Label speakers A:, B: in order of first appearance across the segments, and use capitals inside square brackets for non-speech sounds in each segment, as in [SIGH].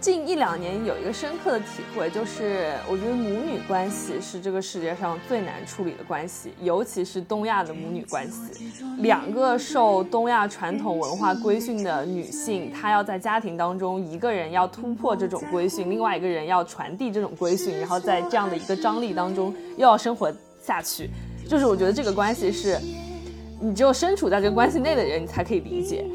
A: 近一两年有一个深刻的体会，就是我觉得母女关系是这个世界上最难处理的关系，尤其是东亚的母女关系。两个受东亚传统文化规训的女性，她要在家庭当中，一个人要突破这种规训，另外一个人要传递这种规训，然后在这样的一个张力当中又要生活下去。就是我觉得这个关系是，你只有身处在这个关系内的人，你才可以理解。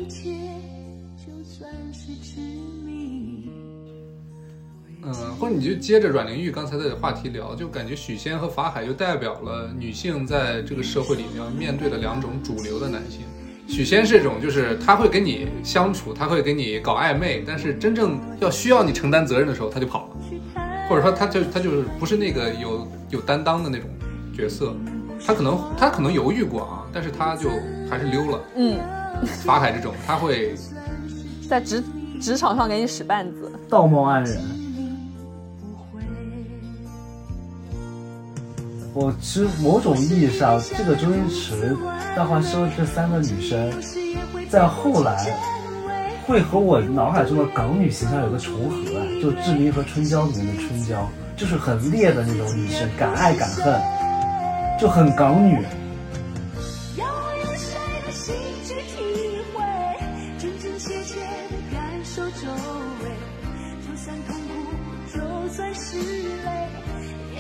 B: 嗯，或者你就接着阮玲玉刚才的话题聊，就感觉许仙和法海就代表了女性在这个社会里面要面对的两种主流的男性。许仙是这种，就是他会跟你相处，他会跟你搞暧昧，但是真正要需要你承担责任的时候，他就跑了，或者说他就他就是不是那个有有担当的那种角色，他可能他可能犹豫过啊，但是他就还是溜了。
A: 嗯，
B: 法海这种他会
A: 在职职场上给你使绊子，
C: 道貌岸然。我其实某种意义上，这个周星驰、大话西游这三个女生，在后来会和我脑海中的港女形象有个重合，就志明和春娇里面的春娇，就是很烈的那种女生，敢爱敢恨，就很港女。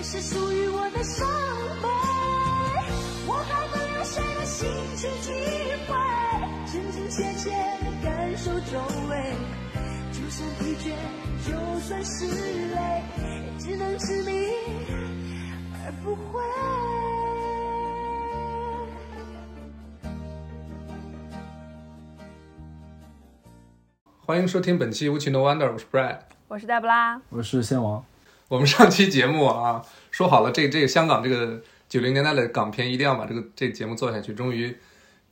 C: 是属于我的伤悲，我还能用谁的心去体会？真真切切的感受周围，就算疲倦，就算是累，只能执迷而不悔。
B: 欢迎收听本期《无情的 Wonder》，我是 Brad，
A: 我是黛布拉，
C: 我是仙王。
B: 我们上期节目啊，说好了，这这个香港这个九零年代的港片一定要把这个这节目做下去。终于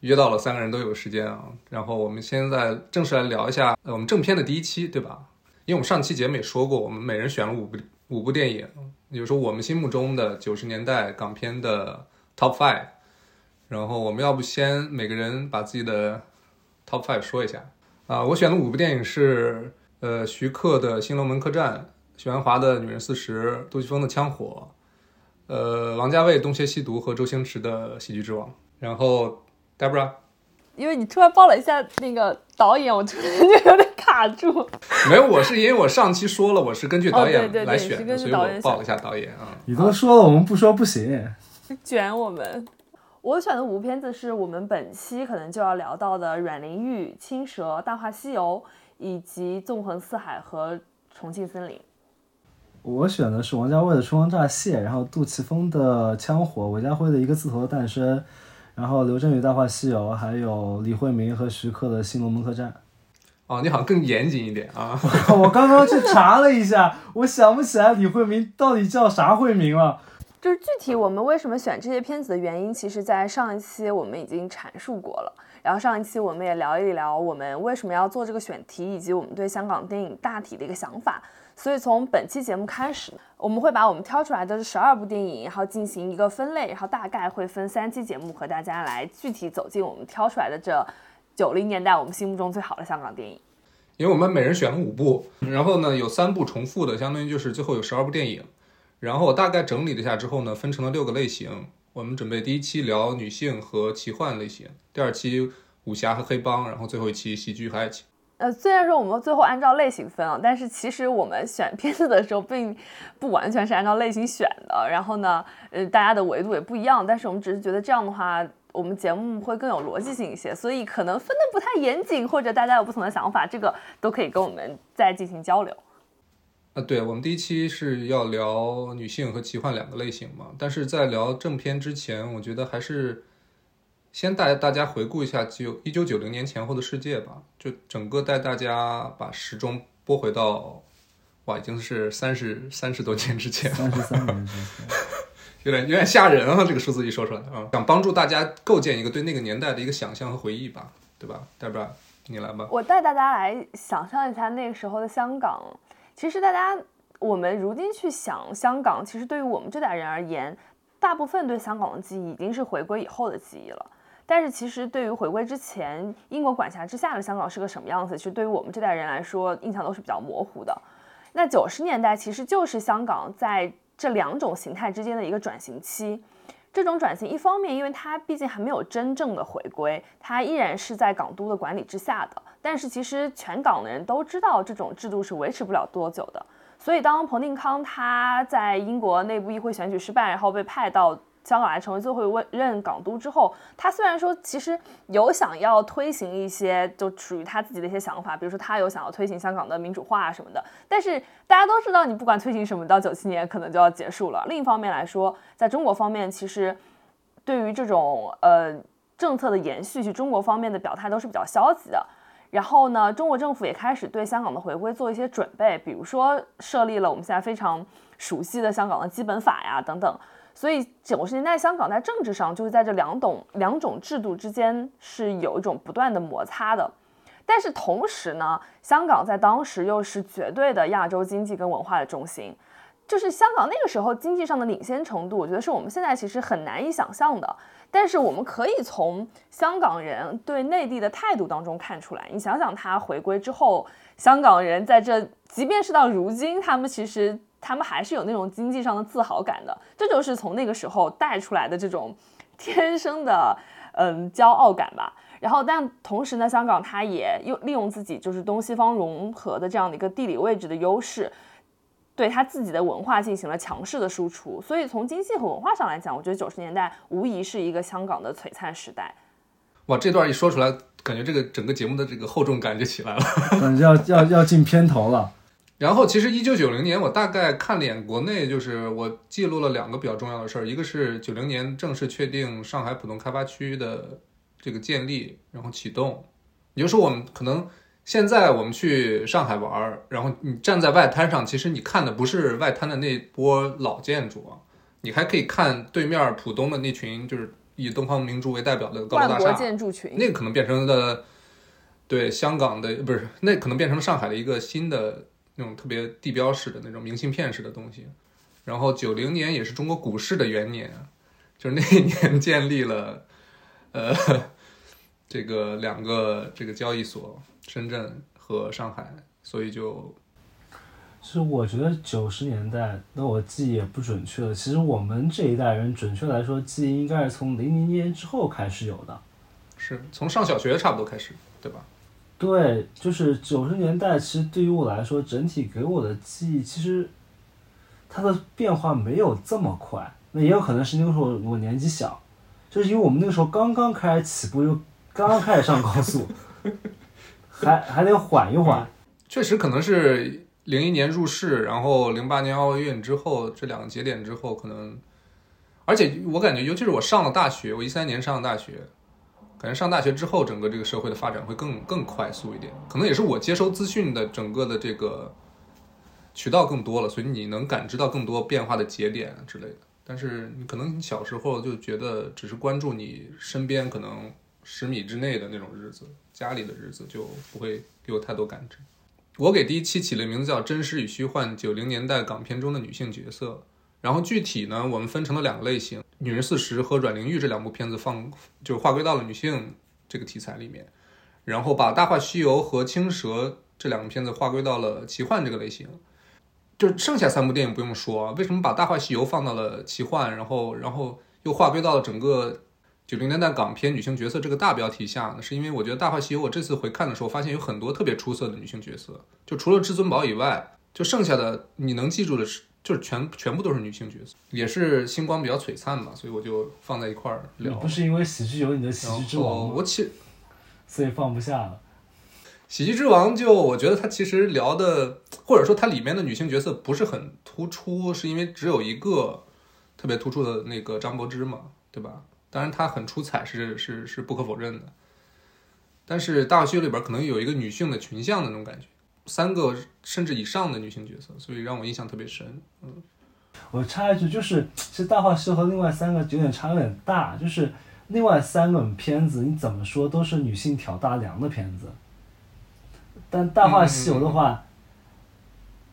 B: 约到了三个人都有时间啊。然后我们现在正式来聊一下我们正片的第一期，对吧？因为我们上期节目也说过，我们每人选了五部五部电影，也就是说我们心目中的九十年代港片的 Top Five。然后我们要不先每个人把自己的 Top Five 说一下啊？我选的五部电影是呃徐克的《新龙门客栈》。许鞍华的《女人四十》，杜琪峰的《枪火》，呃，王家卫《东邪西毒》和周星驰的《喜剧之王》。然后，Debra，
A: 因为你突然报了一下那个导演，我突然就有点卡住。
B: 没有，我是因为我上期说了，我是根据导演来
A: 选
B: 的，所以我报了一下导演啊。
C: 你都说了，我们不说不行，
A: 卷我们。我选的五部片子是我们本期可能就要聊到的《阮玲玉》《青蛇》《大话西游》，以及《纵横四海》和《重庆森林》。
C: 我选的是王家卫的《春光乍泄》，然后杜琪峰的《枪火》，韦家辉的一个字头的诞生，然后刘震宇《大话西游》，还有李慧明和徐克的《新龙门客栈》。
B: 哦，你好像更严谨一点啊！[LAUGHS]
C: 我刚刚去查了一下，我想不起来李慧明到底叫啥慧明了。
A: 就是具体我们为什么选这些片子的原因，其实在上一期我们已经阐述过了。然后上一期我们也聊一聊我们为什么要做这个选题，以及我们对香港电影大体的一个想法。所以从本期节目开始，我们会把我们挑出来的这十二部电影，然后进行一个分类，然后大概会分三期节目和大家来具体走进我们挑出来的这九零年代我们心目中最好的香港电影。
B: 因为我们每人选了五部，然后呢有三部重复的，相当于就是最后有十二部电影。然后我大概整理了一下之后呢，分成了六个类型。我们准备第一期聊女性和奇幻类型，第二期武侠和黑帮，然后最后一期喜剧和爱情。
A: 呃，虽然说我们最后按照类型分啊，但是其实我们选片子的时候并不完全是按照类型选的。然后呢，呃，大家的维度也不一样，但是我们只是觉得这样的话，我们节目会更有逻辑性一些。所以可能分的不太严谨，或者大家有不同的想法，这个都可以跟我们再进行交流。
B: 啊，对，我们第一期是要聊女性和奇幻两个类型嘛，但是在聊正片之前，我觉得还是。先带大家回顾一下九一九九零年前后的世界吧，就整个带大家把时钟拨回到，哇，已经是三十三十多年之前，
C: 三十三年之前，[LAUGHS]
B: 有点有点吓人啊！这个数字一说出来啊，想帮助大家构建一个对那个年代的一个想象和回忆吧，对吧？代表你来吧。
A: 我带大家来想象一下那个时候的香港。其实大家我们如今去想香港，其实对于我们这代人而言，大部分对香港的记忆已经是回归以后的记忆了。但是其实对于回归之前英国管辖之下的香港是个什么样子，其实对于我们这代人来说印象都是比较模糊的。那九十年代其实就是香港在这两种形态之间的一个转型期。这种转型，一方面因为它毕竟还没有真正的回归，它依然是在港督的管理之下的。但是其实全港的人都知道，这种制度是维持不了多久的。所以当彭定康他在英国内部议会选举失败，然后被派到香港来成为最后一位任港督之后，他虽然说其实有想要推行一些就属于他自己的一些想法，比如说他有想要推行香港的民主化什么的，但是大家都知道，你不管推行什么，到九七年可能就要结束了。另一方面来说，在中国方面，其实对于这种呃政策的延续，去中国方面的表态都是比较消极的。然后呢，中国政府也开始对香港的回归做一些准备，比如说设立了我们现在非常熟悉的香港的基本法呀等等。所以九十年代香港在政治上就是在这两种两种制度之间是有一种不断的摩擦的。但是同时呢，香港在当时又是绝对的亚洲经济跟文化的中心，就是香港那个时候经济上的领先程度，我觉得是我们现在其实很难以想象的。但是我们可以从香港人对内地的态度当中看出来。你想想，他回归之后，香港人在这，即便是到如今，他们其实他们还是有那种经济上的自豪感的。这就是从那个时候带出来的这种 [LAUGHS] 天生的嗯骄傲感吧。然后，但同时呢，香港它也又利用自己就是东西方融合的这样的一个地理位置的优势。对他自己的文化进行了强势的输出，所以从经济和文化上来讲，我觉得九十年代无疑是一个香港的璀璨时代。
B: 哇，这段一说出来，感觉这个整个节目的这个厚重感就起来了，
D: 感 [LAUGHS] 觉要要要进片头了。
B: 然后，其实一九九零年，我大概看了眼国内，就是我记录了两个比较重要的事儿，一个是九零年正式确定上海浦东开发区的这个建立，然后启动。也就是说，我们可能。现在我们去上海玩，然后你站在外滩上，其实你看的不是外滩的那波老建筑啊，你还可以看对面浦东的那群就是以东方明珠为代表的高楼大厦
A: 建筑群，
B: 那个可能变成了对香港的不是，那可能变成了上海的一个新的那种特别地标式的那种明信片式的东西。然后九零年也是中国股市的元年，就是那一年建立了呃这个两个这个交易所。深圳和上海，所以就，
D: 其实我觉得九十年代，那我记忆也不准确了。其实我们这一代人，准确来说，记忆应该是从零零年之后开始有的，
B: 是从上小学差不多开始，对吧？
D: 对，就是九十年代，其实对于我来说，整体给我的记忆，其实它的变化没有这么快。那也有可能是那个时候我年纪小，就是因为我们那个时候刚刚开始起步，又刚刚开始上高速。[LAUGHS] 还还得缓一缓，
B: 确实可能是零一年入市，然后零八年奥运之后这两个节点之后，可能，而且我感觉，尤其是我上了大学，我一三年上了大学，感觉上大学之后，整个这个社会的发展会更更快速一点，可能也是我接收资讯的整个的这个渠道更多了，所以你能感知到更多变化的节点之类的。但是你可能小时候就觉得只是关注你身边可能十米之内的那种日子。家里的日子就不会给我太多感知。我给第一期起了名字叫《真实与虚幻：九零年代港片中的女性角色》，然后具体呢，我们分成了两个类型，《女人四十》和《阮玲玉》这两部片子放就划归到了女性这个题材里面，然后把《大话西游》和《青蛇》这两个片子划归到了奇幻这个类型。就剩下三部电影不用说，为什么把《大话西游》放到了奇幻，然后然后又划归到了整个？九零年代港片女性角色这个大标题下呢，是因为我觉得《大话西游》我这次回看的时候，发现有很多特别出色的女性角色，就除了至尊宝以外，就剩下的你能记住的是，就是全全部都是女性角色，也是星光比较璀璨嘛，所以我就放在一块儿聊。
D: 不是因为喜剧有你的喜剧之王
B: 我其
D: 所以放不下了。
B: 喜剧之王就我觉得它其实聊的，或者说它里面的女性角色不是很突出，是因为只有一个特别突出的那个张柏芝嘛，对吧？当然，她很出彩，是是是不可否认的。但是《大学》里边可能有一个女性的群像的那种感觉，三个甚至以上的女性角色，所以让我印象特别深。嗯，
D: 我插一句，就是其实《大话西游》和另外三个有点差有点大，就是另外三个片子你怎么说都是女性挑大梁的片子，但《大话西游》的话，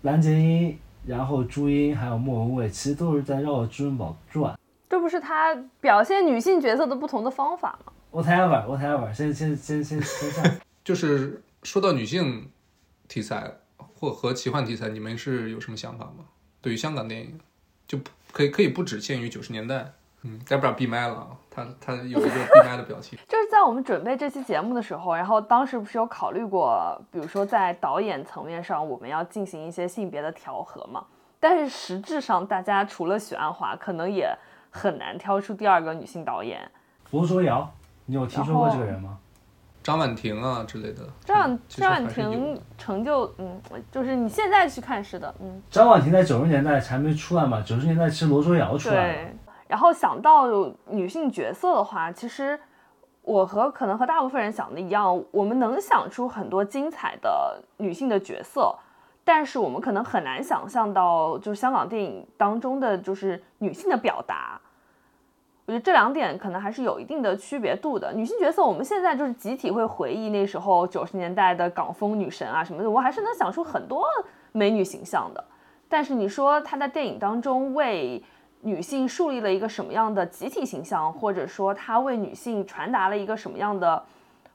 D: 蓝洁瑛、然后朱茵还有莫文蔚，其实都是在绕着至尊宝转。
A: 这不是他表现女性角色的不同的方法吗
D: ？Whatever，Whatever，先先先先先下。[LAUGHS]
B: 就是说到女性题材，或和奇幻题材，你们是有什么想法吗？对于香港电影，就不可以可以不只限于九十年代。嗯，再不然闭麦了啊，他他有一个闭麦的表情。[LAUGHS]
A: 就是在我们准备这期节目的时候，然后当时不是有考虑过，比如说在导演层面上，我们要进行一些性别的调和嘛？但是实质上，大家除了许鞍华，可能也很难挑出第二个女性导演。
D: 罗卓瑶，你有听说过这个人吗？
B: 张婉婷啊之类的。
A: 张婉婷成就，嗯，就是你现在去看是的，嗯，
D: 张婉婷在九十年代还没出来嘛，九十年代其实罗卓瑶出来了。
A: 对。然后想到有女性角色的话，其实我和可能和大部分人想的一样，我们能想出很多精彩的女性的角色，但是我们可能很难想象到，就是香港电影当中的就是女性的表达。我觉得这两点可能还是有一定的区别度的。女性角色，我们现在就是集体会回忆那时候九十年代的港风女神啊什么的，我还是能想出很多美女形象的。但是你说她在电影当中为女性树立了一个什么样的集体形象，或者说她为女性传达了一个什么样的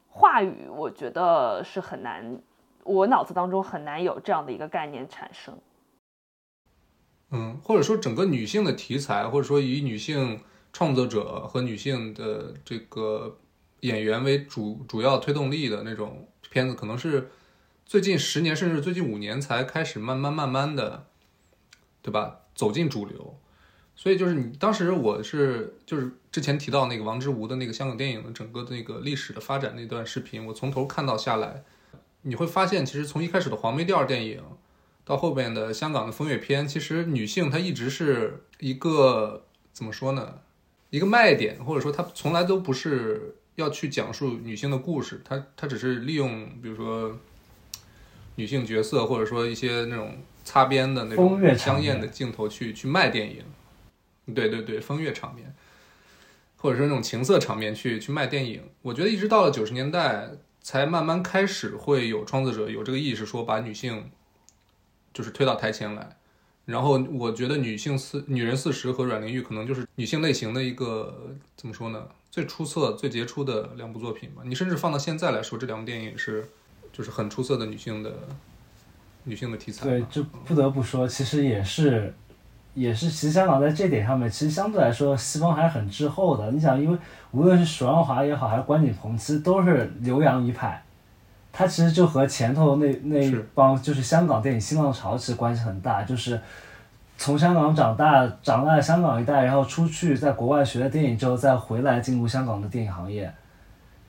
A: 话语，我觉得是很难，我脑子当中很难有这样的一个概念产生。
B: 嗯，或者说整个女性的题材，或者说以女性创作者和女性的这个演员为主主要推动力的那种片子，可能是最近十年甚至最近五年才开始慢慢慢慢的，对吧？走进主流。所以就是你当时我是就是之前提到那个王之无的那个香港电影的整个那个历史的发展那段视频，我从头看到下来，你会发现其实从一开始的黄梅调电影。到后边的香港的风月片，其实女性她一直是一个怎么说呢？一个卖点，或者说它从来都不是要去讲述女性的故事，它它只是利用比如说女性角色，或者说一些那种擦边的那种香艳的镜头去去卖电影。对对对，风月场面，或者说那种情色场面去去卖电影。我觉得一直到了九十年代，才慢慢开始会有创作者有这个意识，说把女性就是推到台前来。然后我觉得女性四女人四十和阮玲玉可能就是女性类型的一个怎么说呢？最出色、最杰出的两部作品吧。你甚至放到现在来说，这两部电影是就是很出色的女性的女性的题材。
D: 对，这不得不说，其实也是，也是，其实香港在这点上面，其实相对来说，西方还是很滞后的。你想，因为无论是许鞍华也好，还是关锦鹏，其实都是留洋一派，他其实就和前头那那一帮就是香港电影新浪潮其实关系很大，就是从香港长大，长大香港一代，然后出去在国外学了电影之后，再回来进入香港的电影行业，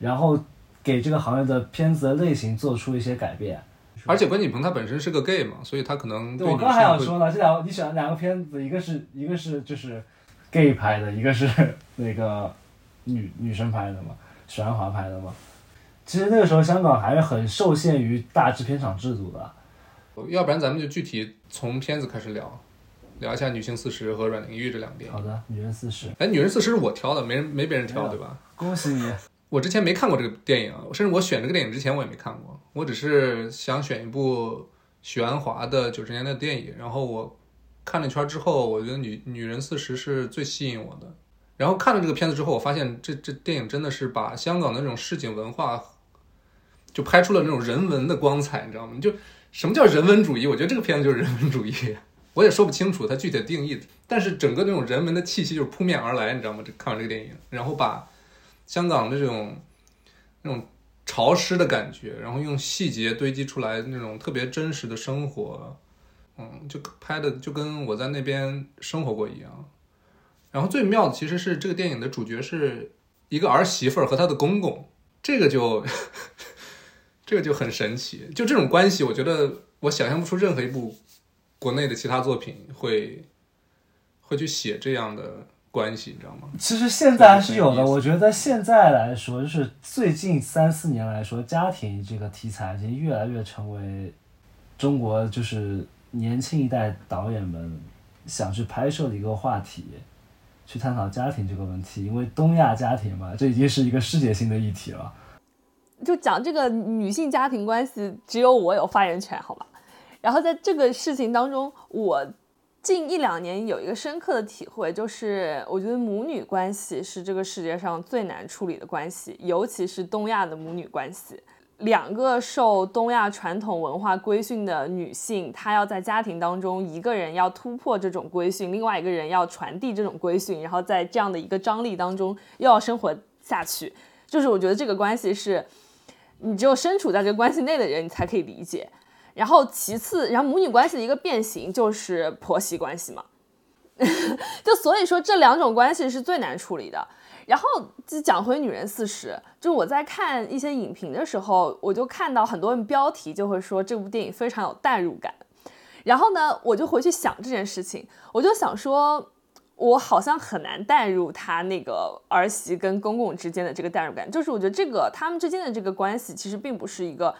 D: 然后给这个行业的片子的类型做出一些改变。
B: 而且关锦鹏他本身是个 gay 嘛，所以他可能
D: 对，我刚还想说呢，这两个你选两个片子，一个是一个是就是 gay 拍的，一个是那个女女生拍的嘛，许鞍华拍的嘛。其实那个时候香港还是很受限于大制片厂制度的。
B: 要不然咱们就具体从片子开始聊，聊一下《女性四十》和《阮玲玉》这两部电影。
D: 好的，女人四十，
B: 哎，《女人四十》是我挑的，没人没别人挑，对吧？
D: 恭喜你！
B: 我之前没看过这个电影，甚至我选这个电影之前我也没看过，我只是想选一部许鞍华的九十年代的电影，然后我看了一圈之后，我觉得女《女人四十》是最吸引我的。然后看了这个片子之后，我发现这这电影真的是把香港的那种市井文化，就拍出了那种人文的光彩，你知道吗？就什么叫人文主义？我觉得这个片子就是人文主义，我也说不清楚它具体的定义，但是整个那种人文的气息就是扑面而来，你知道吗？这看完这个电影，然后把香港的这种那种潮湿的感觉，然后用细节堆积出来那种特别真实的生活，嗯，就拍的就跟我在那边生活过一样。然后最妙的其实是这个电影的主角是一个儿媳妇儿和她的公公，这个就这个就很神奇。就这种关系，我觉得我想象不出任何一部国内的其他作品会会去写这样的关系，你知道吗？
D: 其实现在还是有的，我觉得现在来说，就是最近三四年来说，家庭这个题材已经越来越成为中国就是年轻一代导演们想去拍摄的一个话题，去探讨家庭这个问题。因为东亚家庭嘛，这已经是一个世界性的议题了。
A: 就讲这个女性家庭关系，只有我有发言权，好吧？然后在这个事情当中，我近一两年有一个深刻的体会，就是我觉得母女关系是这个世界上最难处理的关系，尤其是东亚的母女关系。两个受东亚传统文化规训的女性，她要在家庭当中，一个人要突破这种规训，另外一个人要传递这种规训，然后在这样的一个张力当中又要生活下去。就是我觉得这个关系是，你只有身处在这个关系内的人，你才可以理解。然后其次，然后母女关系的一个变形就是婆媳关系嘛，[LAUGHS] 就所以说这两种关系是最难处理的。然后就讲回《女人四十》，就我在看一些影评的时候，我就看到很多人标题就会说这部电影非常有代入感。然后呢，我就回去想这件事情，我就想说，我好像很难代入他那个儿媳跟公公之间的这个代入感。就是我觉得这个他们之间的这个关系其实并不是一个，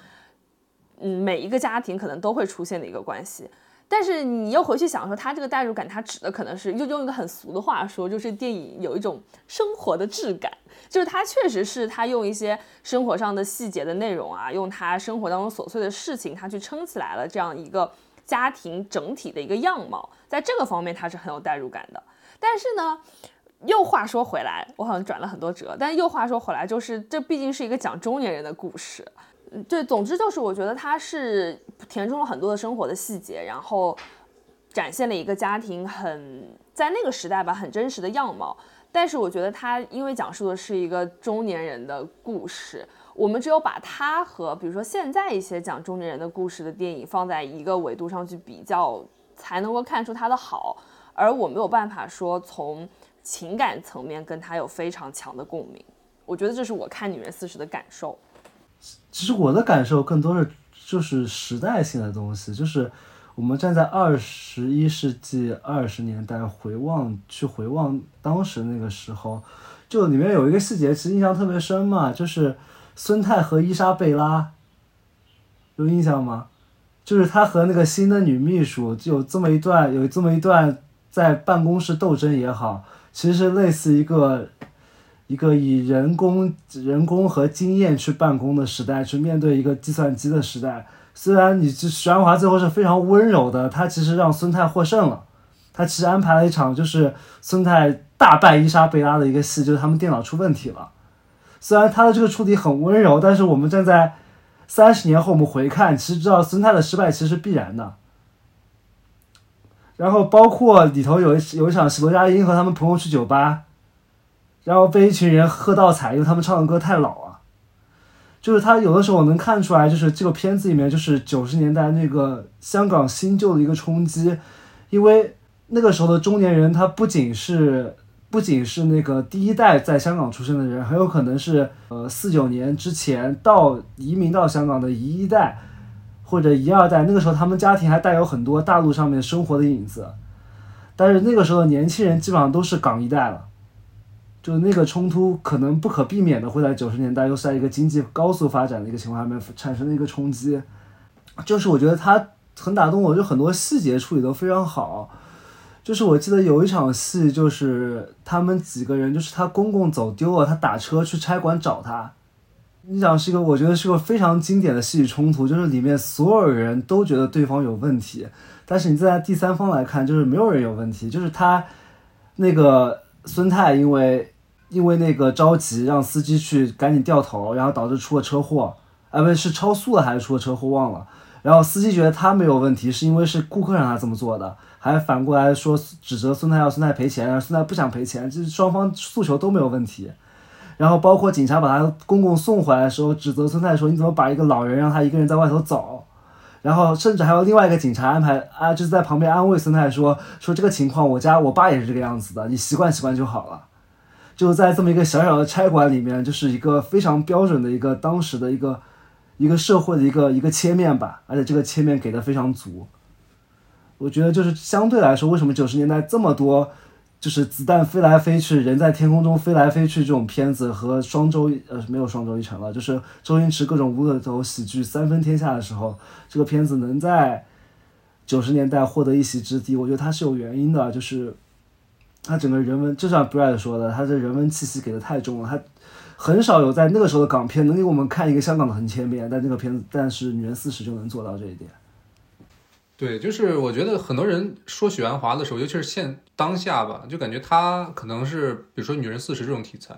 A: 嗯，每一个家庭可能都会出现的一个关系。但是你又回去想说，他这个代入感，他指的可能是，用用一个很俗的话说，就是电影有一种生活的质感，就是他确实是他用一些生活上的细节的内容啊，用他生活当中琐碎的事情，他去撑起来了这样一个家庭整体的一个样貌，在这个方面他是很有代入感的。但是呢，又话说回来，我好像转了很多折，但又话说回来，就是这毕竟是一个讲中年人的故事。对，总之就是我觉得它是填充了很多的生活的细节，然后展现了一个家庭很在那个时代吧很真实的样貌。但是我觉得它因为讲述的是一个中年人的故事，我们只有把它和比如说现在一些讲中年人的故事的电影放在一个维度上去比较，才能够看出它的好。而我没有办法说从情感层面跟他有非常强的共鸣。我觉得这是我看《女人四十》的感受。
D: 其实我的感受更多是就是时代性的东西，就是我们站在二十一世纪二十年代回望去回望当时那个时候，就里面有一个细节其实印象特别深嘛，就是孙太和伊莎贝拉，有印象吗？就是他和那个新的女秘书就有这么一段有这么一段在办公室斗争也好，其实类似一个。一个以人工、人工和经验去办公的时代，去面对一个计算机的时代。虽然你这徐安华最后是非常温柔的，他其实让孙太获胜了。他其实安排了一场就是孙太大败伊莎贝拉的一个戏，就是他们电脑出问题了。虽然他的这个处理很温柔，但是我们站在三十年后我们回看，其实知道孙太的失败其实是必然的。然后包括里头有一有一场是罗家英和他们朋友去酒吧。然后被一群人喝倒彩，因为他们唱的歌太老啊。就是他有的时候我能看出来，就是这个片子里面就是九十年代那个香港新旧的一个冲击，因为那个时候的中年人，他不仅是不仅是那个第一代在香港出生的人，很有可能是呃四九年之前到移民到香港的一一代或者一二代，那个时候他们家庭还带有很多大陆上面生活的影子，但是那个时候的年轻人基本上都是港一代了。就那个冲突可能不可避免的会在九十年代，又是在一个经济高速发展的一个情况下面产生的一个冲击。就是我觉得他很打动我，就很多细节处理都非常好。就是我记得有一场戏，就是他们几个人，就是他公公走丢了，他打车去差馆找他。你想是一个，我觉得是个非常经典的戏剧冲突，就是里面所有人都觉得对方有问题，但是你在第三方来看，就是没有人有问题，就是他那个孙太因为。因为那个着急，让司机去赶紧掉头，然后导致出了车祸，啊，不是是超速了还是出了车祸忘了。然后司机觉得他没有问题，是因为是顾客让他这么做的，还反过来说指责孙太要孙太赔钱，孙太不想赔钱，就是双方诉求都没有问题。然后包括警察把他公公送回来的时候，指责孙太说你怎么把一个老人让他一个人在外头走，然后甚至还有另外一个警察安排啊，就是在旁边安慰孙太说说这个情况我家我爸也是这个样子的，你习惯习惯就好了。就在这么一个小小的差馆里面，就是一个非常标准的一个当时的一个一个社会的一个一个切面吧，而且这个切面给的非常足。我觉得就是相对来说，为什么九十年代这么多就是子弹飞来飞去，人在天空中飞来飞去这种片子和双周呃没有双周一成了，就是周星驰各种无厘头喜剧三分天下的时候，这个片子能在九十年代获得一席之地，我觉得它是有原因的，就是。他整个人文，就像 Brad 说的，他的人文气息给的太重了。他很少有在那个时候的港片能给我们看一个香港的横切面，但这个片子，但是《女人四十》就能做到这一点。
B: 对，就是我觉得很多人说许鞍华的时候，尤其是现当下吧，就感觉他可能是，比如说《女人四十》这种题材，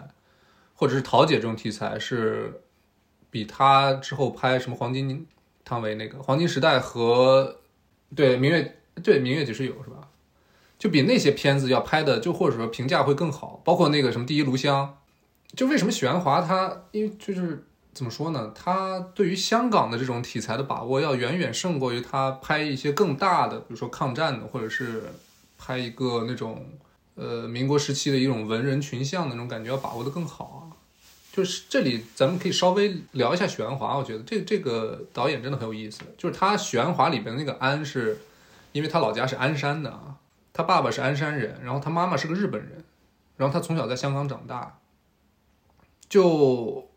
B: 或者是桃姐这种题材，是比他之后拍什么黄金汤唯那个黄金时代和对明月对明月几时有是吧？就比那些片子要拍的就或者说评价会更好，包括那个什么第一炉香，就为什么许鞍华他因为就是怎么说呢？他对于香港的这种题材的把握要远远胜过于他拍一些更大的，比如说抗战的，或者是拍一个那种呃民国时期的一种文人群像的那种感觉要把握的更好啊。就是这里咱们可以稍微聊一下许鞍华，我觉得这这个导演真的很有意思。就是他许鞍华里边那个安是，因为他老家是鞍山的啊，他爸爸是鞍山人，然后他妈妈是个日本人，然后他从小在香港长大，就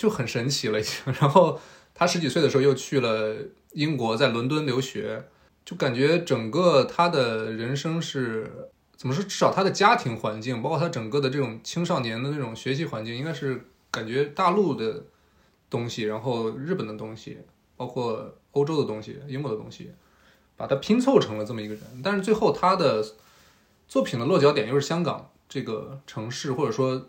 B: 就很神奇了已经。[LAUGHS] 然后他十几岁的时候又去了英国，在伦敦留学，就感觉整个他的人生是怎么说？至少他的家庭环境，包括他整个的这种青少年的那种学习环境，应该是感觉大陆的东西，然后日本的东西，包括欧洲的东西、英国的东西，把它拼凑成了这么一个人。但是最后他的作品的落脚点又是香港这个城市，或者说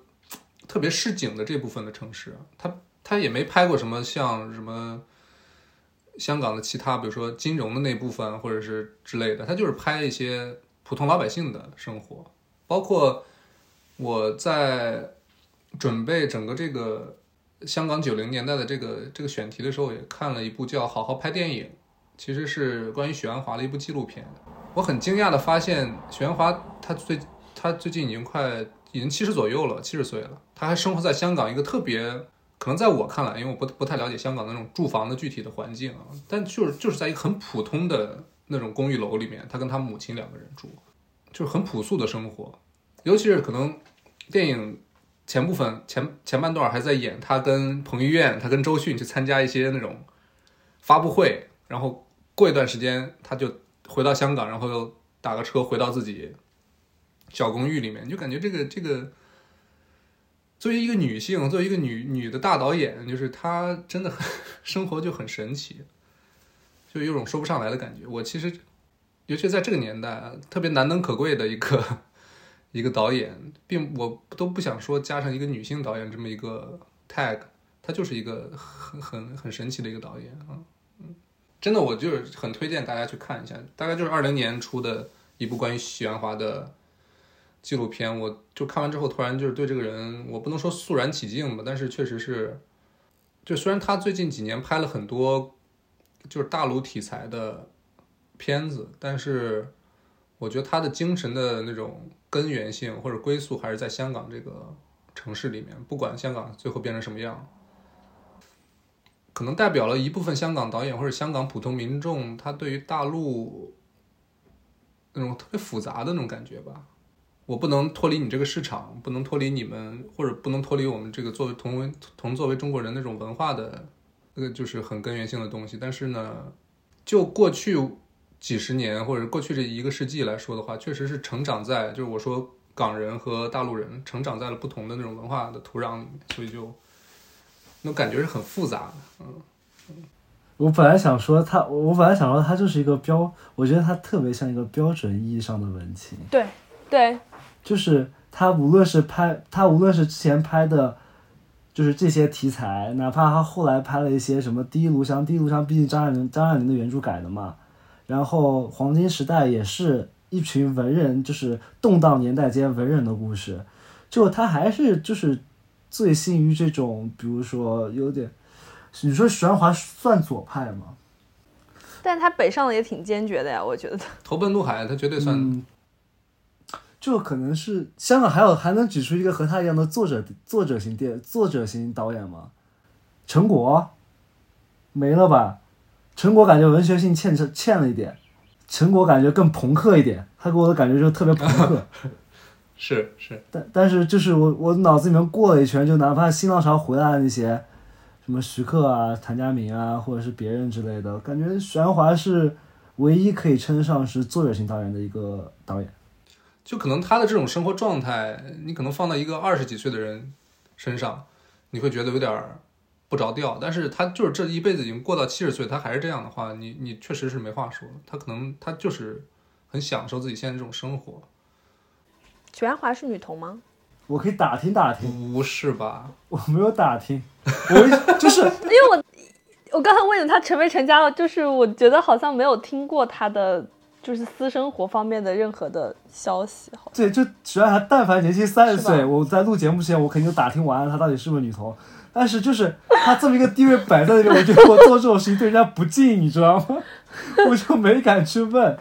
B: 特别市井的这部分的城市。他他也没拍过什么像什么香港的其他，比如说金融的那部分，或者是之类的。他就是拍一些普通老百姓的生活，包括我在准备整个这个香港九零年代的这个这个选题的时候，也看了一部叫《好好拍电影》，其实是关于许鞍华的一部纪录片。我很惊讶的发现，许鞍华他最他最近已经快已经七十左右了，七十岁了，他还生活在香港一个特别可能在我看来，因为我不不太了解香港那种住房的具体的环境啊，但就是就是在一个很普通的那种公寓楼里面，他跟他母亲两个人住，就是很朴素的生活。尤其是可能电影前部分前前半段还在演他跟彭于晏、他跟周迅去参加一些那种发布会，然后过一段时间他就回到香港，然后又打个车回到自己小公寓里面，就感觉这个这个。作为一个女性，作为一个女女的大导演，就是她真的 [LAUGHS] 生活就很神奇，就有种说不上来的感觉。我其实，尤其在这个年代，特别难能可贵的一个一个导演，并我都不想说加上一个女性导演这么一个 tag，她就是一个很很很神奇的一个导演啊，嗯，真的，我就是很推荐大家去看一下，大概就是二零年出的一部关于许鞍华的。纪录片，我就看完之后，突然就是对这个人，我不能说肃然起敬吧，但是确实是，就虽然他最近几年拍了很多就是大陆题材的片子，但是我觉得他的精神的那种根源性或者归宿还是在香港这个城市里面，不管香港最后变成什么样，可能代表了一部分香港导演或者香港普通民众他对于大陆那种特别复杂的那种感觉吧。我不能脱离你这个市场，不能脱离你们，或者不能脱离我们这个作为同为同作为中国人那种文化的，那个就是很根源性的东西。但是呢，就过去几十年或者过去这一个世纪来说的话，确实是成长在就是我说港人和大陆人成长在了不同的那种文化的土壤里，所以就那感觉是很复杂的。嗯，
D: 我本来想说他，我本来想说他就是一个标，我觉得他特别像一个标准意义上的文青。
A: 对对，
D: 就是他无论是拍，他无论是之前拍的，就是这些题材，哪怕他后来拍了一些什么《第一炉香》，《第一炉香》毕竟张爱玲张爱玲的原著改的嘛，然后《黄金时代》也是一群文人，就是动荡年代间文人的故事，就他还是就是醉心于这种，比如说有点，你说许鞍华算左派吗？
A: 但他北上的也挺坚决的呀，我觉得。
B: 投奔怒海，他绝对算。
D: 嗯，就可能是香港还有还能举出一个和他一样的作者作者型电作者型导演吗？陈果没了吧？陈果感觉文学性欠欠了一点，陈果感觉更朋克一点，他给我的感觉就特别朋克。
B: 是是，
D: 但但是就是我我脑子里面过了一圈，就哪怕新浪潮回来的那些，什么徐克啊、谭家明啊，或者是别人之类的，感觉玄华是唯一可以称得上是作者型导演的一个导演。
B: 就可能他的这种生活状态，你可能放到一个二十几岁的人身上，你会觉得有点儿不着调。但是他就是这一辈子已经过到七十岁，他还是这样的话，你你确实是没话说。他可能他就是很享受自己现在这种生活。
A: 许鞍华是女同吗？
D: 我可以打听打听，
B: 不是吧？
D: 我没有打听，我 [LAUGHS] 就是
A: 因为我我刚才问了他成没成家了，就是我觉得好像没有听过他的就是私生活方面的任何的消息，好
D: 对，就只要他但凡年轻三十岁，我在录节目之前，我肯定就打听完了他到底是不是女同。但是就是他这么一个地位摆在那边，我觉得我做这种事情对人家不敬，你知道吗？我就没敢去问。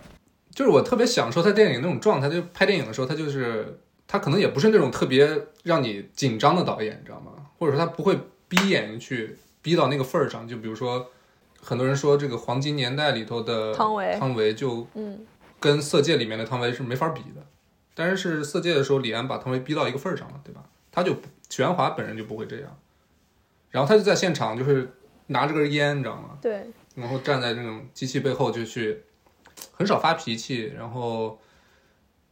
B: 就是我特别享受他电影那种状态，就拍电影的时候，他就是他可能也不是那种特别让你紧张的导演，你知道吗？或者说他不会逼演员去逼到那个份儿上。就比如说，很多人说这个《黄金年代》里头的
A: 汤唯
B: 汤唯就
A: 嗯，
B: 跟《色戒》里面的汤唯是没法比的。但是是《色戒》的时候，李安把汤唯逼到一个份儿上了，对吧？他就不许鞍华本人就不会这样，然后他就在现场就是拿着根烟，你知道吗？
A: 对，
B: 然后站在那种机器背后就去，很少发脾气，然后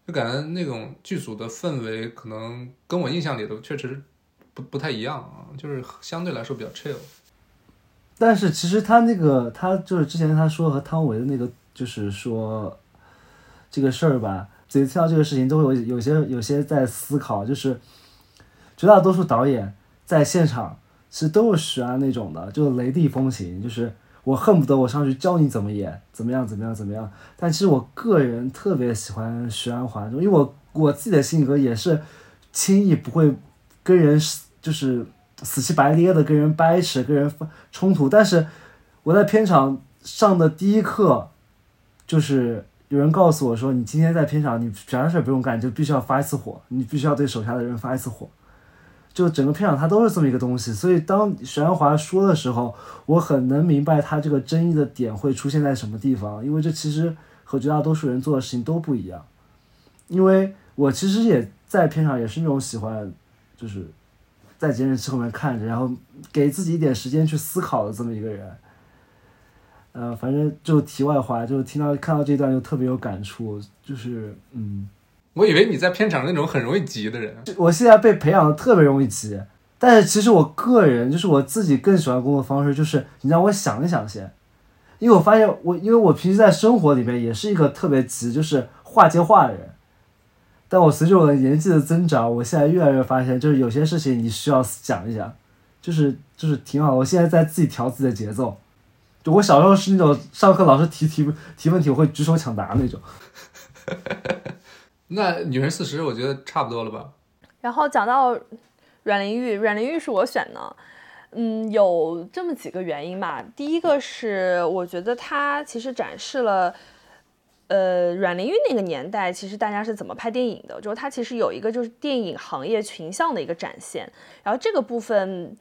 B: 就感觉那种剧组的氛围可能跟我印象里头确实不不太一样啊，就是相对来说比较 chill。
D: 但是其实他那个，他就是之前他说和汤唯的那个，就是说这个事儿吧，每次听到这个事情都有有些有些在思考，就是绝大多数导演在现场其实都是徐安那种的，就雷厉风行，就是我恨不得我上去教你怎么演，怎么样怎么样怎么样。但其实我个人特别喜欢徐安华，因为我我自己的性格也是轻易不会跟人就是死乞白咧的跟人掰扯、跟人发冲突，但是我在片场上的第一课，就是有人告诉我说，你今天在片场，你啥事儿不用干，就必须要发一次火，你必须要对手下的人发一次火。就整个片场它都是这么一个东西，所以当许鞍华说的时候，我很能明白他这个争议的点会出现在什么地方，因为这其实和绝大多数人做的事情都不一样。因为我其实也在片场也是那种喜欢，就是在监视器后面看着，然后给自己一点时间去思考的这么一个人。呃，反正就题外话，就听到看到这段就特别有感触，就是嗯，
B: 我以为你在片场那种很容易急的人，
D: 我现在被培养的特别容易急，但是其实我个人就是我自己更喜欢工作方式，就是你让我想一想先，因为我发现我因为我平时在生活里面也是一个特别急，就是话接话的人，但我随着我的年纪的增长，我现在越来越发现，就是有些事情你需要想一想，就是就是挺好的。我现在在自己调自己的节奏，就我小时候是那种上课老师提提提问题我会举手抢答那种。
B: 那女人四十我觉得差不多了吧？
A: 然后讲到阮玲玉，阮玲玉是我选的，嗯，有这么几个原因吧。第一个是我觉得她其实展示了，呃，阮玲玉那个年代其实大家是怎么拍电影的，就是她其实有一个就是电影行业群像的一个展现。然后这个部分，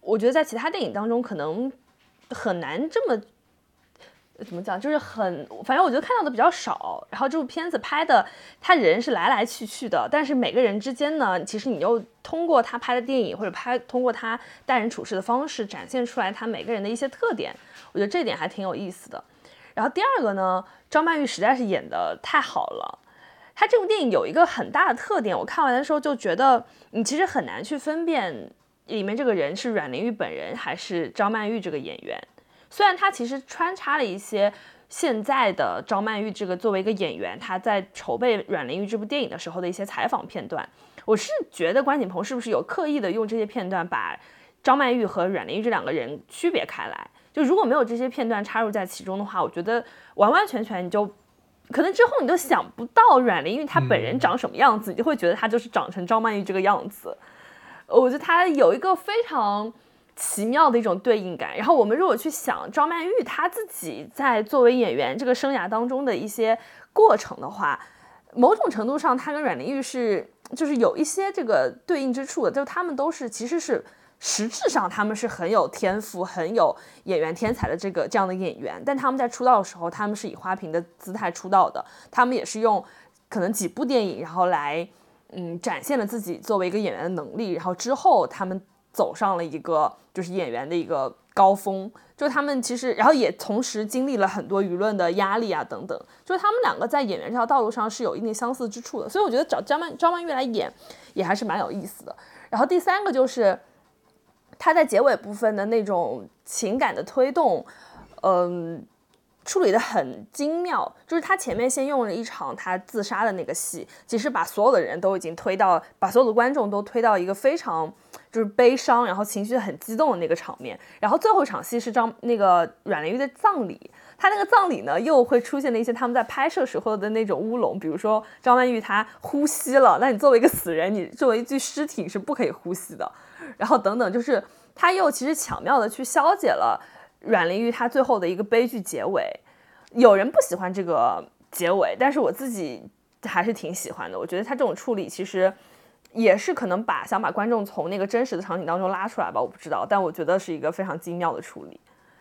A: 我觉得在其他电影当中可能很难这么。怎么讲？就是很，反正我觉得看到的比较少。然后这部片子拍的，他人是来来去去的，但是每个人之间呢，其实你又通过他拍的电影或者拍通过他待人处事的方式，展现出来他每个人的一些特点。我觉得这点还挺有意思的。然后第二个呢，张曼玉实在是演的太好了。她这部电影有一个很大的特点，我看完的时候就觉得，你其实很难去分辨里面这个人是阮玲玉本人还是张曼玉这个演员。虽然他其实穿插了一些现在的张曼玉这个作为一个演员，她在筹备阮玲玉这部电影的时候的一些采访片段，我是觉得关锦鹏是不是有刻意的用这些片段把张曼玉和阮玲玉这两个人区别开来？就如果没有这些片段插入在其中的话，我觉得完完全全你就可能之后你都想不到阮玲玉她本人长什么样子，你就会觉得她就是长成张曼玉这个样子。我觉得她有一个非常。奇妙的一种对应感。然后我们如果去想张曼玉她自己在作为演员这个生涯当中的一些过程的话，某种程度上她跟阮玲玉是就是有一些这个对应之处的，就他们都是其实是实质上他们是很有天赋、很有演员天才的这个这样的演员，但他们在出道的时候，他们是以花瓶的姿态出道的，他们也是用可能几部电影然后来嗯展现了自己作为一个演员的能力，然后之后他们。走上了一个就是演员的一个高峰，就他们其实，然后也同时经历了很多舆论的压力啊等等，就是他们两个在演员这条道路上是有一定相似之处的，所以我觉得找张曼张曼玉来演也还是蛮有意思的。然后第三个就是他在结尾部分的那种情感的推动，嗯，处理的很精妙，就是他前面先用了一场他自杀的那个戏，其实把所有的人都已经推到，把所有的观众都推到一个非常就是悲伤，然后情绪很激动的那个场面。然后最后一场戏是张那个阮玲玉的葬礼，他那个葬礼呢又会出现了一些他们在拍摄时候的那种乌龙，比如说张曼玉她呼吸了，那你作为一个死人，你作为一具尸体是不可以呼吸的，然后等等，就是他又其实巧妙的去消解了。阮玲玉她最后的一个悲剧结尾，有人不喜欢这个结尾，但是我自己还是挺喜欢的。我觉得他这种处理其实也是可能把想把观众从那个真实的场景当中拉出来吧，我不知道，但我觉得是一个非常精妙的处理，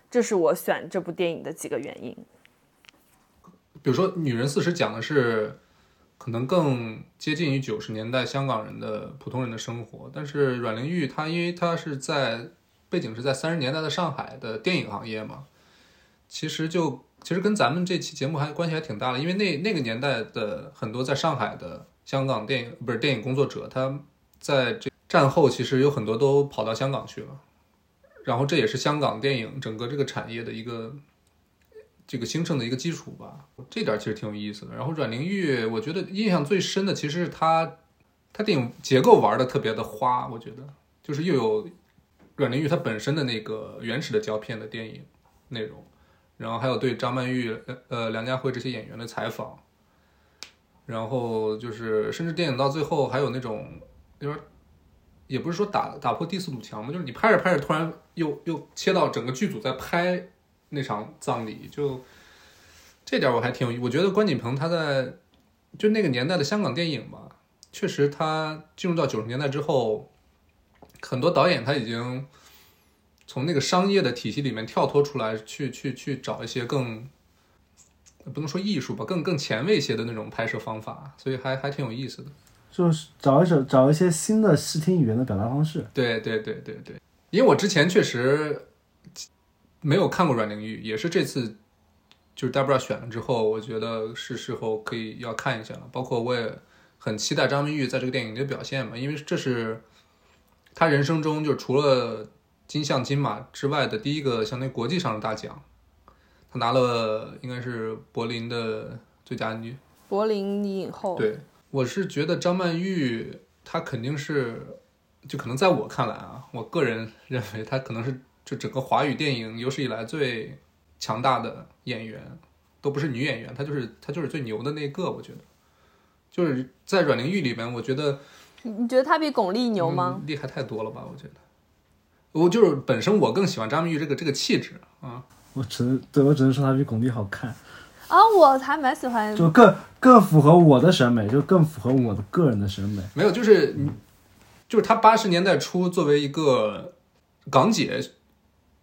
A: 这是我选这部电影的几个原因。
B: 比如说，《女人四十》讲的是可能更接近于九十年代香港人的普通人的生活，但是阮玲玉她因为她是在。背景是在三十年代的上海的电影行业嘛，其实就其实跟咱们这期节目还关系还挺大的，因为那那个年代的很多在上海的香港电影不是电影工作者，他在这战后其实有很多都跑到香港去了，然后这也是香港电影整个这个产业的一个这个兴盛的一个基础吧，这点其实挺有意思的。然后阮玲玉，我觉得印象最深的其实是她，她电影结构玩的特别的花，我觉得就是又有。阮玲玉她本身的那个原始的胶片的电影内容，然后还有对张曼玉、呃梁家辉这些演员的采访，然后就是甚至电影到最后还有那种，就是也不是说打打破第四堵墙嘛，就是你拍着拍着突然又又切到整个剧组在拍那场葬礼，就这点我还挺有，我觉得关锦鹏他在就那个年代的香港电影吧，确实他进入到九十年代之后。很多导演他已经从那个商业的体系里面跳脱出来，去去去找一些更不能说艺术吧，更更前卫一些的那种拍摄方法，所以还还挺有意思的。
D: 就是找一找找一些新的视听语言的表达方式。
B: 对对对对对，因为我之前确实没有看过阮玲玉，也是这次就是 Debra 选了之后，我觉得是时候可以要看一下了。包括我也很期待张曼玉在这个电影里的表现嘛，因为这是。她人生中就除了金像金马之外的第一个相当于国际上的大奖，他拿了应该是柏林的最佳女
A: 柏林女影后。
B: 对，我是觉得张曼玉她肯定是，就可能在我看来啊，我个人认为她可能是就整个华语电影有史以来最强大的演员，都不是女演员，她就是她就是最牛的那个，我觉得，就是在阮玲玉里面，我觉得。
A: 你觉得她比巩俐牛吗？
B: 厉害太多了吧，我觉得。我就是本身我更喜欢张曼玉这个这个气质啊。
D: 我只能对我只能说她比巩俐好看。
A: 啊，我还蛮喜欢。
D: 就更更符合我的审美，就更符合我的个人的审美。
B: 没有，就是就是她八十年代初作为一个港姐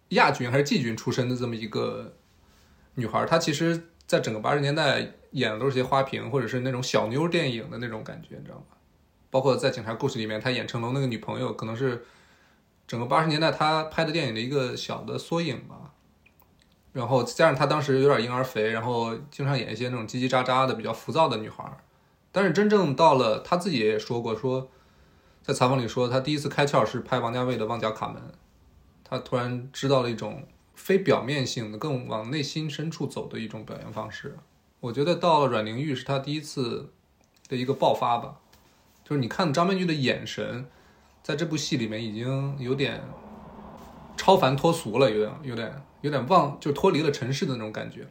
B: 亚军还是季军出身的这么一个女孩，她其实在整个八十年代演的都是些花瓶或者是那种小妞电影的那种感觉，你知道吗？包括在《警察故事》里面，他演成龙那个女朋友，可能是整个八十年代他拍的电影的一个小的缩影吧。然后加上他当时有点婴儿肥，然后经常演一些那种叽叽喳喳的、比较浮躁的女孩。但是真正到了他自己也说过，说在采访里说，他第一次开窍是拍王家卫的《旺角卡门》，他突然知道了一种非表面性的、更往内心深处走的一种表现方式。我觉得到了阮玲玉是他第一次的一个爆发吧。就是你看张曼玉的眼神，在这部戏里面已经有点超凡脱俗了，有点有点有点忘，就脱离了尘世的那种感觉。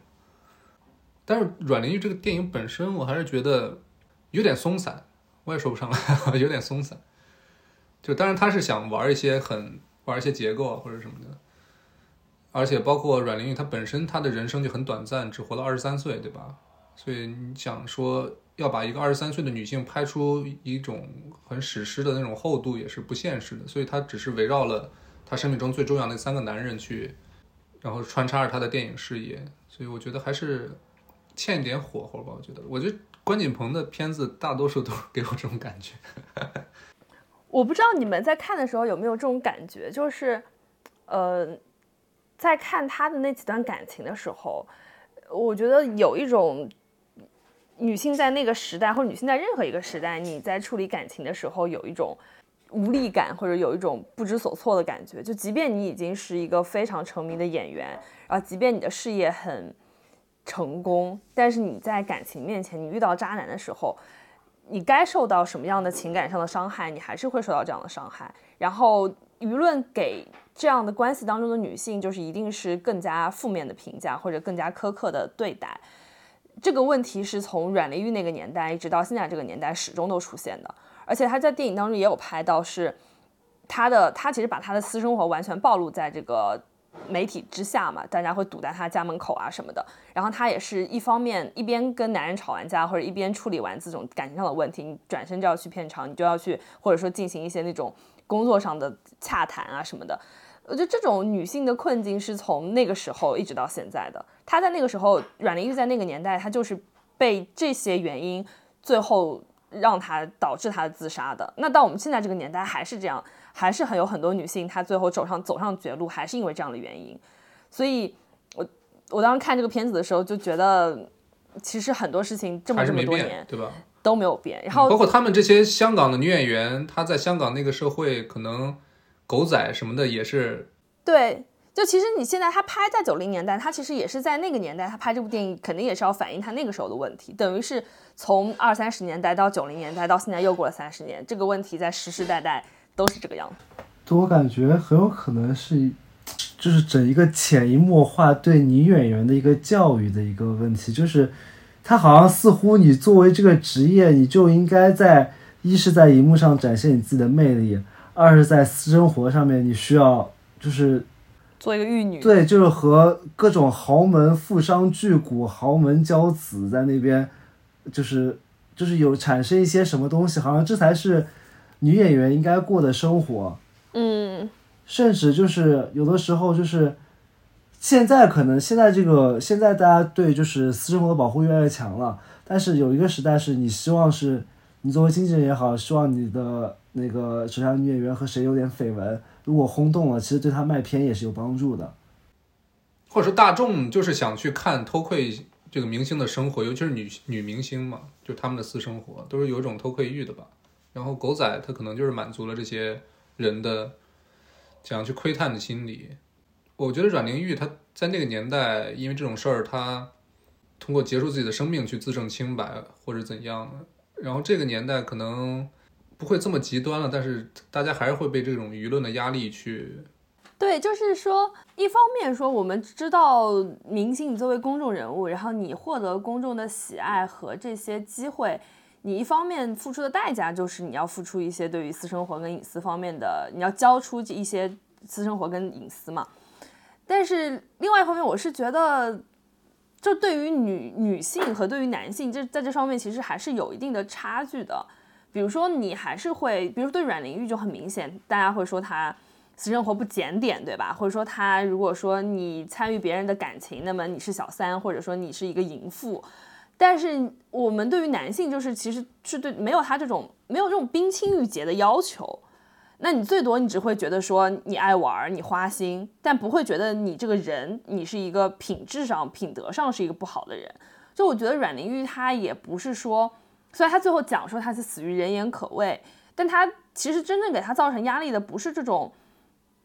B: 但是阮玲玉这个电影本身，我还是觉得有点松散，我也说不上来，[LAUGHS] 有点松散。就当然他是想玩一些很玩一些结构或者什么的，而且包括阮玲玉她本身她的人生就很短暂，只活了二十三岁，对吧？所以你想说。要把一个二十三岁的女性拍出一种很史诗的那种厚度，也是不现实的。所以她只是围绕了她生命中最重要的三个男人去，然后穿插着她的电影事业。所以我觉得还是欠一点火候吧。我觉得，我觉得关锦鹏的片子大多数都给我这种感觉。
A: 我不知道你们在看的时候有没有这种感觉，就是，呃，在看他的那几段感情的时候，我觉得有一种。女性在那个时代，或者女性在任何一个时代，你在处理感情的时候，有一种无力感，或者有一种不知所措的感觉。就即便你已经是一个非常成名的演员，然后即便你的事业很成功，但是你在感情面前，你遇到渣男的时候，你该受到什么样的情感上的伤害，你还是会受到这样的伤害。然后舆论给这样的关系当中的女性，就是一定是更加负面的评价或者更加苛刻的对待。这个问题是从阮玲玉那个年代一直到现在这个年代始终都出现的，而且她在电影当中也有拍到，是她的她其实把她的私生活完全暴露在这个媒体之下嘛，大家会堵在他家门口啊什么的。然后他也是一方面一边跟男人吵完架，或者一边处理完这种感情上的问题，你转身就要去片场，你就要去或者说进行一些那种工作上的洽谈啊什么的。我觉得这种女性的困境是从那个时候一直到现在的。她在那个时候，阮玲玉在那个年代，她就是被这些原因最后让她导致她自杀的。那到我们现在这个年代还是这样，还是很有很多女性她最后走上走上绝路，还是因为这样的原因。所以，我我当时看这个片子的时候就觉得，其实很多事情这么这么多年
B: 变，对吧？
A: 都没有变。然后
B: 包括他们这些香港的女演员，她在香港那个社会，可能狗仔什么的也是
A: 对，就其实你现在他拍在九零年代，他其实也是在那个年代，他拍这部电影肯定也是要反映他那个时候的问题，等于是从二三十年代到九零年代到现在又过了三十年，这个问题在世世代代都是这个样子。
D: 对我感觉很有可能是，就是整一个潜移默化对女演员的一个教育的一个问题，就是他好像似乎你作为这个职业，你就应该在一是在荧幕上展现你自己的魅力，二是在私生活上面你需要就是
A: 做一个玉女，
D: 对，就是和各种豪门富商巨贾、豪门骄子在那边，就是就是有产生一些什么东西，好像这才是女演员应该过的生活。
A: 嗯，
D: 甚至就是有的时候就是，现在可能现在这个现在大家对就是私生活的保护越来越强了，但是有一个时代是你希望是你作为经纪人也好，希望你的那个手下女演员和谁有点绯闻，如果轰动了，其实对他卖片也是有帮助的。
B: 或者说大众就是想去看偷窥这个明星的生活，尤其是女女明星嘛，就他们的私生活都是有一种偷窥欲的吧。然后狗仔他可能就是满足了这些人的想要去窥探的心理。我觉得阮玲玉她在那个年代，因为这种事儿，她通过结束自己的生命去自证清白或者怎样的。然后这个年代可能不会这么极端了，但是大家还是会被这种舆论的压力去
A: 对，就是说，一方面说我们知道明星你作为公众人物，然后你获得公众的喜爱和这些机会，你一方面付出的代价就是你要付出一些对于私生活跟隐私方面的，你要交出一些私生活跟隐私嘛。但是另外一方面，我是觉得，就对于女女性和对于男性，这在这方面其实还是有一定的差距的。比如说，你还是会，比如对阮玲玉就很明显，大家会说她私生活不检点，对吧？或者说她如果说你参与别人的感情，那么你是小三，或者说你是一个淫妇。但是我们对于男性，就是其实是对没有他这种没有这种冰清玉洁的要求。那你最多你只会觉得说你爱玩，你花心，但不会觉得你这个人你是一个品质上、品德上是一个不好的人。就我觉得阮玲玉她也不是说，虽然她最后讲说她是死于人言可畏，但她其实真正给她造成压力的不是这种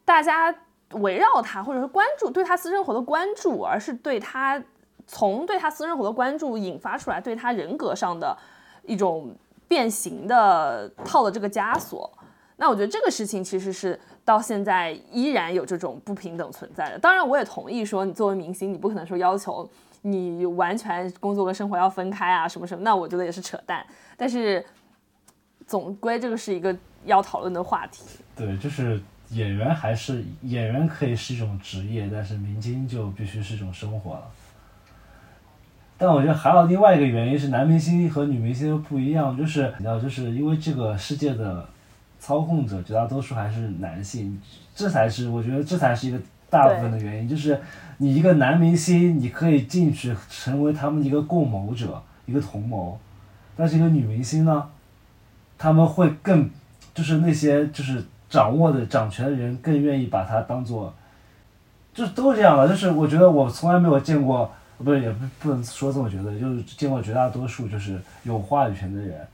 A: 大家围绕她或者是关注对她私生活的关注，而是对她从对他私生活的关注引发出来对他人格上的一种变形的套的这个枷锁。那我觉得这个事情其实是到现在依然有这种不平等存在的。当然，我也同意说，你作为明星，你不可能说要求你完全工作跟生活要分开啊，什么什么，那我觉得也是扯淡。但是，总归这个是一个要讨论的话题。
D: 对，就是演员还是演员可以是一种职业，但是明星就必须是一种生活了。但我觉得还有另外一个原因是，男明星和女明星不一样，就是你知道，就是因为这个世界的操控者绝大多数还是男性，这才是我觉得这才是一个大部分的原因，就是你一个男明星，你可以进去成为他们一个共谋者，一个同谋，但是一个女明星呢，他们会更就是那些就是掌握的掌权的人更愿意把她当做，就都是这样的。就是我觉得我从来没有见过，不是也不不能说这么觉得，就是见过绝大多数就是有话语权的人，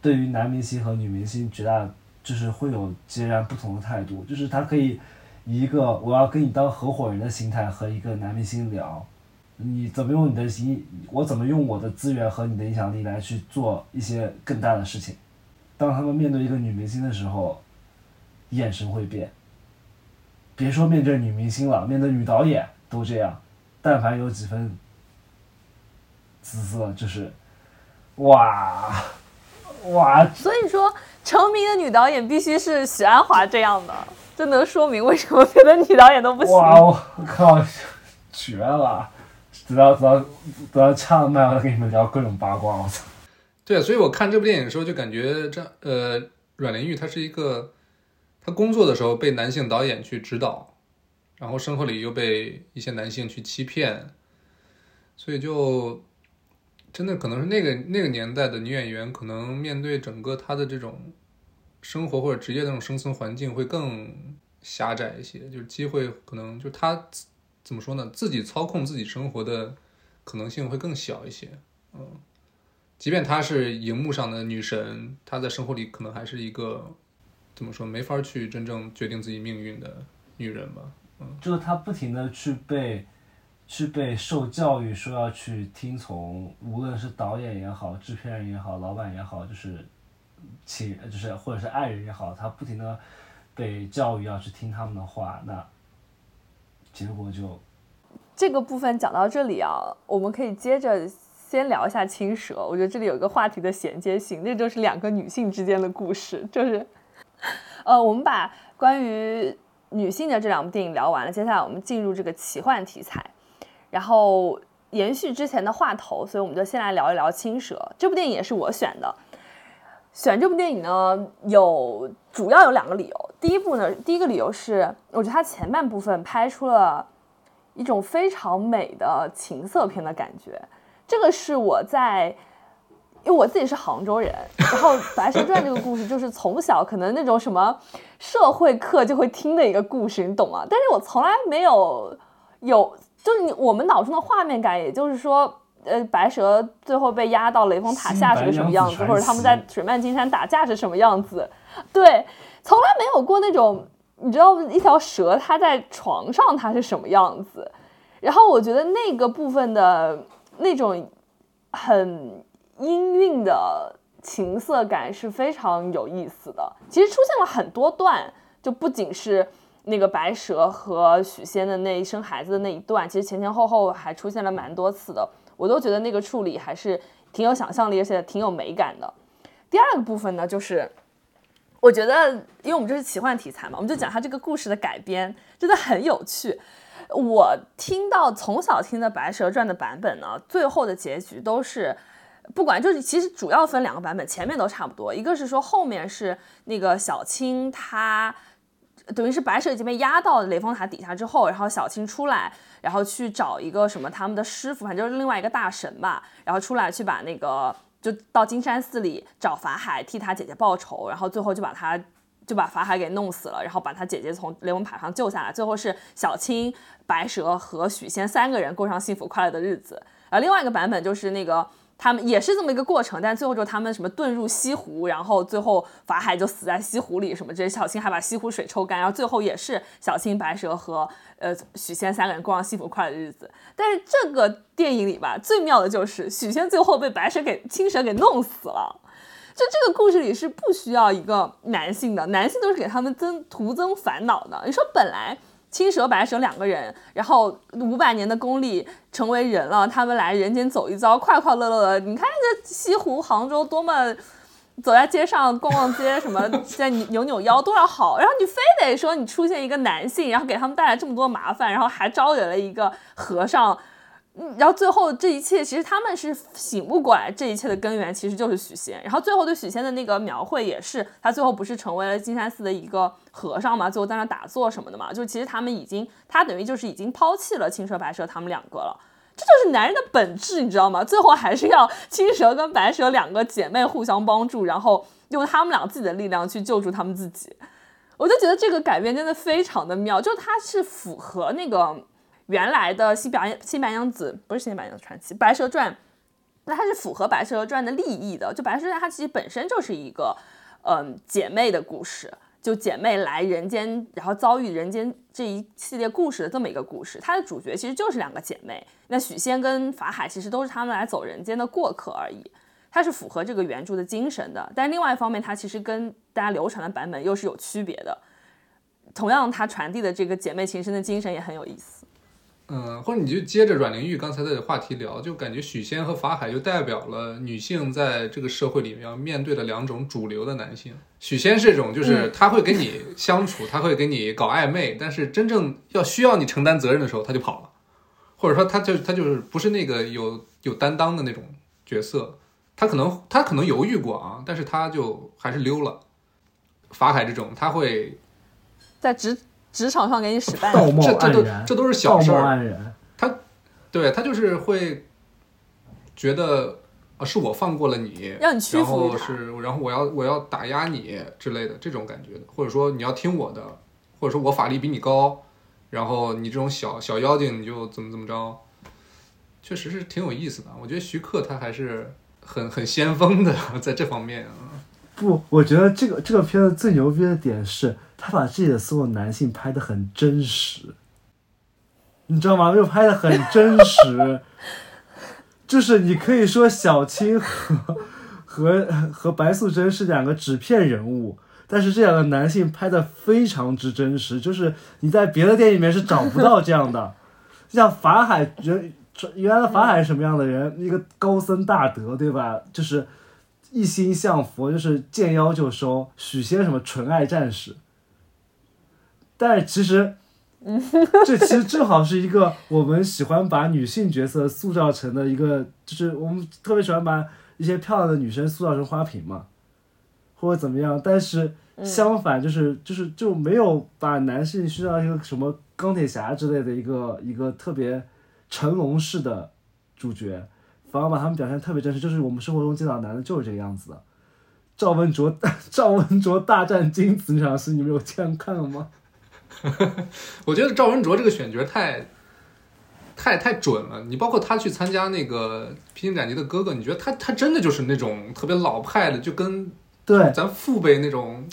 D: 对于男明星和女明星绝大就是会有截然不同的态度，就是他可以以一个我要跟你当合伙人的心态和一个男明星聊，你怎么用你的影，我怎么用我的资源和你的影响力来去做一些更大的事情。当他们面对一个女明星的时候，眼神会变。别说面对女明星了，面对女导演都这样。但凡有几分姿色，就是，哇，哇，
A: 所以说，成名的女导演必须是许鞍华这样的，这能说明为什么别的女导演都不行。
D: 哇，我靠，绝了！等到等到等到掐了麦，我再跟你们聊各种八卦。我操！
B: 对，所以我看这部电影的时候就感觉这呃，阮玲玉她是一个，她工作的时候被男性导演去指导，然后生活里又被一些男性去欺骗，所以就真的可能是那个那个年代的女演员，可能面对整个她的这种生活或者职业那种生存环境会更狭窄一些，就是机会可能就她怎么说呢，自己操控自己生活的可能性会更小一些，嗯。即便她是荧幕上的女神，她在生活里可能还是一个怎么说，没法去真正决定自己命运的女人吧。
D: 就是他不停的去被去被受教育，说要去听从，无论是导演也好，制片人也好，老板也好，就是亲就是或者是爱人也好，他不停的被教育要去听他们的话，那结果就
A: 这个部分讲到这里啊，我们可以接着先聊一下青蛇。我觉得这里有一个话题的衔接性，那就是两个女性之间的故事。就是，[LAUGHS] 呃，我们把关于女性的这两部电影聊完了，接下来我们进入这个奇幻题材，然后延续之前的话头，所以我们就先来聊一聊青蛇。这部电影也是我选的。选这部电影呢，有主要有两个理由。第一部呢，第一个理由是，我觉得它前半部分拍出了一种非常美的情色片的感觉。这个是我在，因为我自己是杭州人，然后《白蛇传》这个故事就是从小可能那种什么社会课就会听的一个故事，你懂吗？但是我从来没有有，就是你我们脑中的画面感，也就是说。呃，白蛇最后被压到雷峰塔下是个什么样子，或者他们在水漫金山打架是什么样子？对，从来没有过那种，你知道一条蛇它在床上它是什么样子。然后我觉得那个部分的那种很音韵的情色感是非常有意思的。其实出现了很多段，就不仅是那个白蛇和许仙的那一生孩子的那一段，其实前前后后还出现了蛮多次的。我都觉得那个处理还是挺有想象力，而且挺有美感的。第二个部分呢，就是我觉得，因为我们这是奇幻题材嘛，我们就讲它这个故事的改编，真的很有趣。我听到从小听的《白蛇传》的版本呢，最后的结局都是，不管就是其实主要分两个版本，前面都差不多。一个是说后面是那个小青她。等于是白蛇已经被压到雷峰塔底下之后，然后小青出来，然后去找一个什么他们的师傅，反正就是另外一个大神吧，然后出来去把那个就到金山寺里找法海替他姐姐报仇，然后最后就把他就把法海给弄死了，然后把他姐姐从雷峰塔上救下来，最后是小青、白蛇和许仙三个人过上幸福快乐的日子。而另外一个版本就是那个。他们也是这么一个过程，但最后就他们什么遁入西湖，然后最后法海就死在西湖里，什么这些小青还把西湖水抽干，然后最后也是小青、白蛇和呃许仙三个人过上幸福快乐的日子。但是这个电影里吧，最妙的就是许仙最后被白蛇给青蛇给弄死了。就这个故事里是不需要一个男性的，男性都是给他们增徒增烦恼的。你说本来。青蛇、白蛇两个人，然后五百年的功力成为人了，他们来人间走一遭，快快乐乐的。你看这西湖、杭州多么，走在街上逛逛街，什么在扭扭腰多少好。然后你非得说你出现一个男性，然后给他们带来这么多麻烦，然后还招惹了一个和尚。然后最后这一切其实他们是醒悟过来，这一切的根源其实就是许仙。然后最后对许仙的那个描绘也是，他最后不是成为了金山寺的一个和尚嘛，最后在那打坐什么的嘛，就其实他们已经，他等于就是已经抛弃了青蛇白蛇他们两个了。这就是男人的本质，你知道吗？最后还是要青蛇跟白蛇两个姐妹互相帮助，然后用他们俩自己的力量去救助他们自己。我就觉得这个改编真的非常的妙，就它是符合那个。原来的《新白新白娘子》不是《新白娘子传奇》，《白蛇传》，那它是符合《白蛇传》的利益的。就《白蛇传》它其实本身就是一个，嗯，姐妹的故事。就姐妹来人间，然后遭遇人间这一系列故事的这么一个故事。它的主角其实就是两个姐妹，那许仙跟法海其实都是他们来走人间的过客而已。它是符合这个原著的精神的，但另外一方面，它其实跟大家流传的版本又是有区别的。同样，它传递的这个姐妹情深的精神也很有意思。
B: 嗯，或者你就接着阮玲玉刚才的话题聊，就感觉许仙和法海就代表了女性在这个社会里面要面对的两种主流的男性。许仙是这种，就是他会跟你相处，他会跟你搞暧昧，但是真正要需要你承担责任的时候，他就跑了，或者说他就他就是不是那个有有担当的那种角色，他可能他可能犹豫过啊，但是他就还是溜了。法海这种，他会
A: 在职职场上给你使绊子，
B: 这这都，这都是小事儿，
D: 他。
B: 对他就是会觉得啊，是我放过了你，
A: 让你屈
B: 然。后是，然后我要我要打压你之类的这种感觉的，或者说你要听我的，或者说我法力比你高，然后你这种小小妖精你就怎么怎么着，确实是挺有意思的。我觉得徐克他还是很很先锋的在这方面啊。
D: 不，我觉得这个这个片子最牛逼的点是，他把自己的所有男性拍的很真实，你知道吗？就拍的很真实，[LAUGHS] 就是你可以说小青和和和白素贞是两个纸片人物，但是这两个男性拍的非常之真实，就是你在别的电影里面是找不到这样的。像法海人，原来法海是什么样的人？一个高僧大德，对吧？就是一心向佛，就是见妖就收。许仙什么纯爱战士，但是其实，[LAUGHS] 这其实正好是一个我们喜欢把女性角色塑造成的一个，就是我们特别喜欢把一些漂亮的女生塑造成花瓶嘛，或者怎么样。但是相反，就是就是就没有把男性塑造一个什么钢铁侠之类的一个一个特别成龙式的主角。反而把他们表现特别真实，就是我们生活中见到的男的就是这个样子的。赵文卓，[LAUGHS] 赵文卓大战金子那场戏，你们有见看了吗？[LAUGHS]
B: 我觉得赵文卓这个选角太太太准了。你包括他去参加那个《披荆斩棘的哥哥》，你觉得他他真的就是那种特别老派的，就跟
D: 对，
B: 咱父辈那种，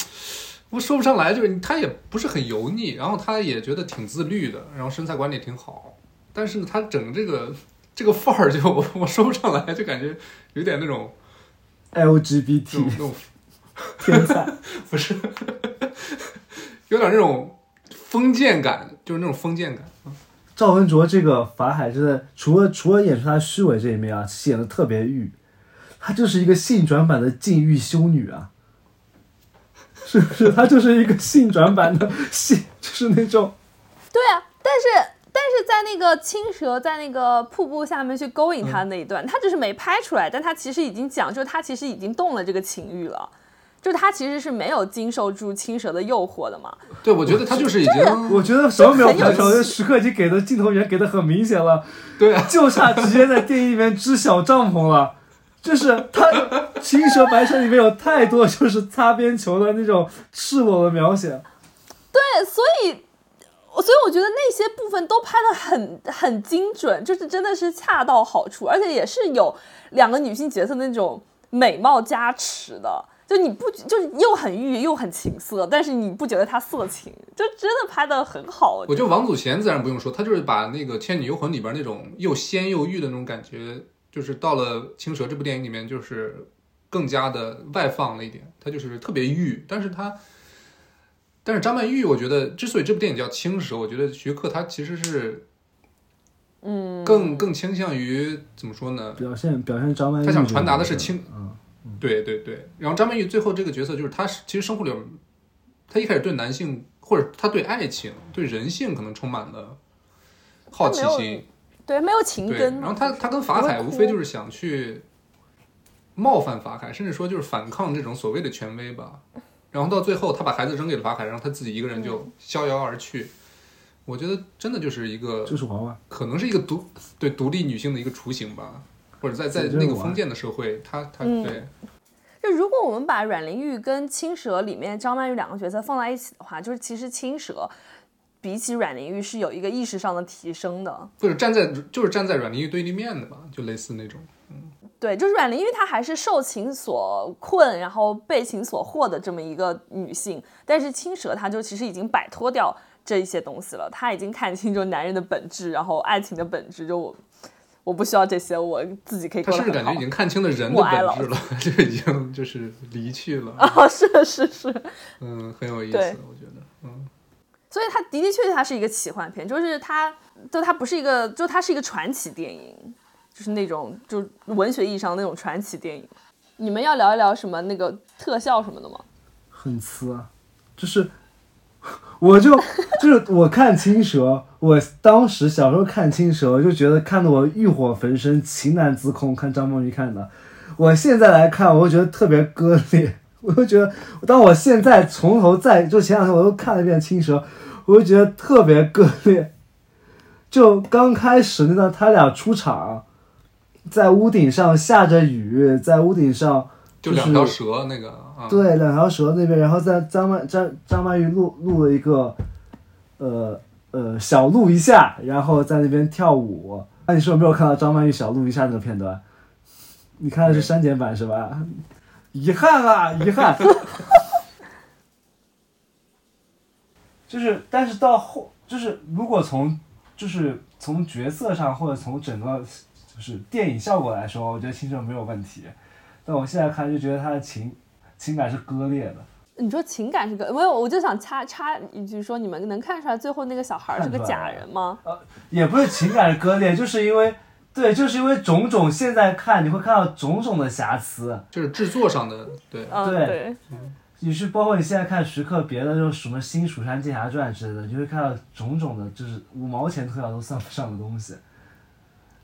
B: 我说不上来，就是他也不是很油腻，然后他也觉得挺自律的，然后身材管理也挺好，但是呢，他整这个这个范儿就我我说不上来，就感觉有点那种
D: LGBT
B: 那种 [LAUGHS]
D: 天才，[LAUGHS]
B: 不是，有点那种封建感，就是那种封建感。
D: 赵文卓这个法海真的，除了除了演出他虚伪这一面啊，显得特别欲，他就是一个性转版的禁欲修女啊，是不是？他就是一个性转版的性，就是那种
A: 对啊，但是但是在那个青蛇在那个瀑布下面去勾引他那一段，他只是没拍出来，但他其实已经讲，就是他其实已经动了这个情欲了，就他其实是没有经受住青蛇的诱惑的嘛。
B: 对，我觉得他就是已经
D: 我觉得什么没有拍出来，时刻已经给的镜头源给的很明显了。
B: 对啊，
D: 就差直接在电影里面支小帐篷了。就是他 [LAUGHS]《青蛇白蛇》里面有太多就是擦边球的那种赤裸的描写，
A: 对，所以，所以我觉得那些部分都拍的很很精准，就是真的是恰到好处，而且也是有两个女性角色那种美貌加持的。就你不就是又很欲又很情色，但是你不觉得她色情，就真的拍的很好。
B: 我觉得王祖贤自然不用说，她就是把那个《倩女幽魂》里边那种又仙又欲的那种感觉，就是到了《青蛇》这部电影里面，就是更加的外放了一点。她就是特别欲，但是他，但是张曼玉，我觉得之所以这部电影叫《青蛇》，我觉得徐克他其实是
A: 嗯，
B: 更更倾向于怎么说呢？
D: 表现表现张曼玉
B: 他想传达的是青
D: 嗯，
B: 对对对，然后张曼玉最后这个角色就是她是其实生活里，她一开始对男性或者她对爱情、对人性可能充满了好奇心，
A: 对，没有情，根。
B: 然后她她跟法海无非就是想去冒犯法海，甚至说就是反抗这种所谓的权威吧。然后到最后，他把孩子扔给了法海，然后他自己一个人就逍遥而去。我觉得真的就是一个
D: 就是娃娃，
B: 可能是一个独对独立女性的一个雏形吧，或者在在那个封建的社会，她她
A: 嗯
B: 对。
A: 就如果我们把阮玲玉跟青蛇里面张曼玉两个角色放在一起的话，就是其实青蛇比起阮玲玉是有一个意识上的提升的。
B: 或者站在就是站在阮玲玉对立面的吧，就类似那种。
A: 对，就是阮玲玉，她还是受情所困，然后被情所惑的这么一个女性。但是青蛇，她就其实已经摆脱掉这一些东西了，她已经看清就男人的本质，然后爱情的本质，就我我不需要这些，我自己可以
B: 他
A: 过得很好
B: 甚至感觉已。经看清了人的本质了，[LAUGHS] 就已经就是离去了。
A: 啊，是是是，[LAUGHS]
B: 嗯，很有意思，我觉得，嗯，
A: 所以它的的确确它是一个奇幻片，就是它，就它不是一个，就它是一个传奇电影，就是那种就文学意义上那种传奇电影。你们要聊一聊什么那个特效什么的吗？
D: 很呲啊，就是，我就就是我看青蛇，我当时小时候看青蛇，就觉得看得我欲火焚身、情难自控。看张梦玉看的，我现在来看，我会觉得特别割裂。我就觉得，当我现在从头再就前两天我又看了一遍青蛇，我就觉得特别割裂。就刚开始那段他俩出场，在屋顶上下着雨，在屋顶上
B: 就是两条蛇那个啊，
D: 对，两条蛇那边，然后在张曼张张曼玉录录了一个，呃呃小录一下，然后在那边跳舞。那、你是不是没有看到张曼玉小录一下那个片段？你看的是删减版是吧？[LAUGHS] 遗憾啊，遗憾。[LAUGHS] 就是，但是到后，就是如果从就是从角色上或者从整个就是电影效果来说，我觉得青春没有问题。但我现在看就觉得他的情情感是割裂的，
A: 你说情感是个没有，我就想插插一句说，你们能看出来最后那个小孩儿是个假人吗？
D: 也不是情感割裂，就是因为对，就是因为种种现在看你会看到种种的瑕疵，
B: 就是制作上的，对，
A: 嗯，
D: 对
A: 对，
D: 你是包括你现在看徐克别的就是什么《新蜀山剑侠传》之类的，你会看到种种的，就是五毛钱特效都算不上的东西。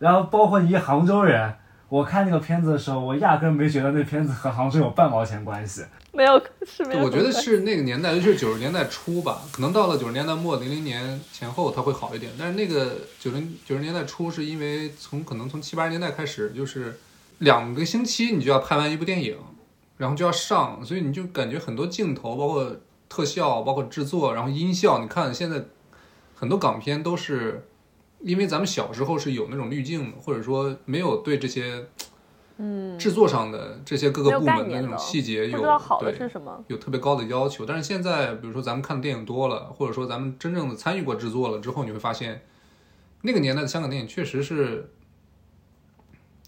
D: 然后包括你一杭州人，我看那个片子的时候，我压根没觉得那片子和杭州有半毛钱关系。
A: 没有是没有。
B: 我觉得是那个年代，尤其是九十年代初吧，可能到了九十年代末、零零年前后，它会好一点。但是那个九零九十年代初，是因为从可能从七八十年代开始，就是两个星期你就要拍完一部电影，然后就要上，所以你就感觉很多镜头，包括特效，包括制作，然后音效，你看现在很多港片都是因为咱们小时候是有那种滤镜的，或者说没有对这些。
A: 嗯，
B: 制作上的这些各个部门的那种细节有对
A: 是什么。
B: 有特别高的要求，但是现在，比如说咱们看的电影多了，或者说咱们真正的参与过制作了之后，你会发现，那个年代的香港电影确实是，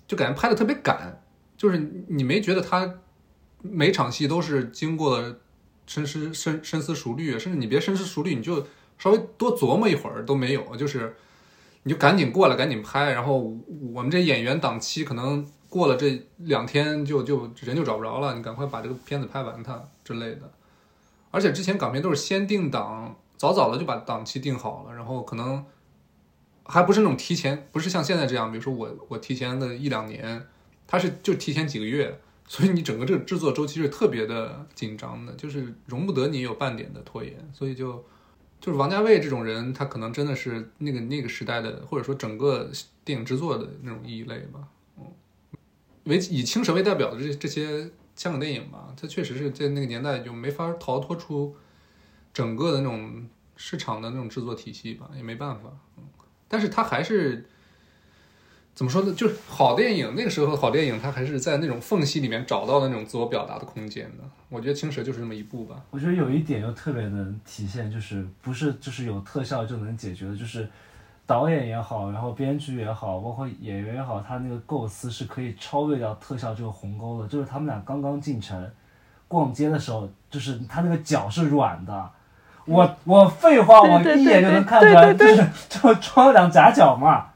B: 就感觉拍的特别赶，就是你没觉得他每场戏都是经过了深思深深思熟虑，甚至你别深思熟虑，你就稍微多琢磨一会儿都没有，就是你就赶紧过来，赶紧拍，然后我们这演员档期可能过了这两天就就人就找不着了，你赶快把这个片子拍完它之类的。而且之前港片都是先定档，早早的就把档期定好了，然后可能还不是那种提前，不是像现在这样，比如说我我提前个一两年，它是就提前几个月，所以你整个这个制作周期是特别的紧张的，就是容不得你有半点的拖延，所以就就是王家卫这种人，他可能真的是那个那个时代的，或者说整个电影制作的那种异类吧。嗯，为以青蛇为代表的这这些香港电影吧，它确实是在那个年代就没法逃脱出整个的那种市场的那种制作体系吧，也没办法。嗯，但是他还是。怎么说呢？就是好电影，那个时候的好电影，它还是在那种缝隙里面找到的那种自我表达的空间的。我觉得《青蛇》就是这么一部吧。
D: 我觉得有一点又特别能体现，就是不是就是有特效就能解决的，就是导演也好，然后编剧也好，包括演员也好，他那个构思是可以超越掉特效这个鸿沟的。就是他们俩刚刚进城逛街的时候，就是他那个脚是软的。我我废话，我一眼就能看出来，就是 [LAUGHS] 就装了两夹脚嘛，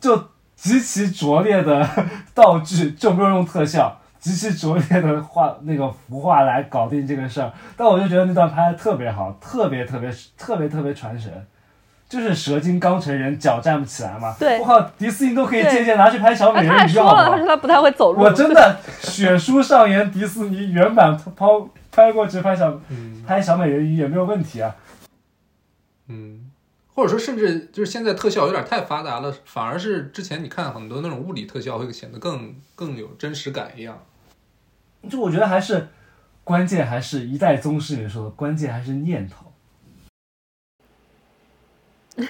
D: 就极其拙劣的道具，就没有用特效，极其拙劣的画那个服化来搞定这个事儿。但我就觉得那段拍的特别好，特别特别特别特别传神，就是蛇精刚成人，脚站不起来嘛。
A: 对
D: 我靠，迪士尼都可以借鉴拿去拍小美人鱼，
A: 说了，他？说他不太会走路。
D: 我真的血书上演迪士尼原版抛拍过去拍小
B: 嗯
D: 拍小美人鱼也没有问题啊。
B: 嗯，或者说甚至就是现在特效有点太发达了，反而是之前你看很多那种物理特效会显得更更有真实感一样。
D: 就我觉得还是关键，还是一代宗师里面说的，关键还是念头。[LAUGHS]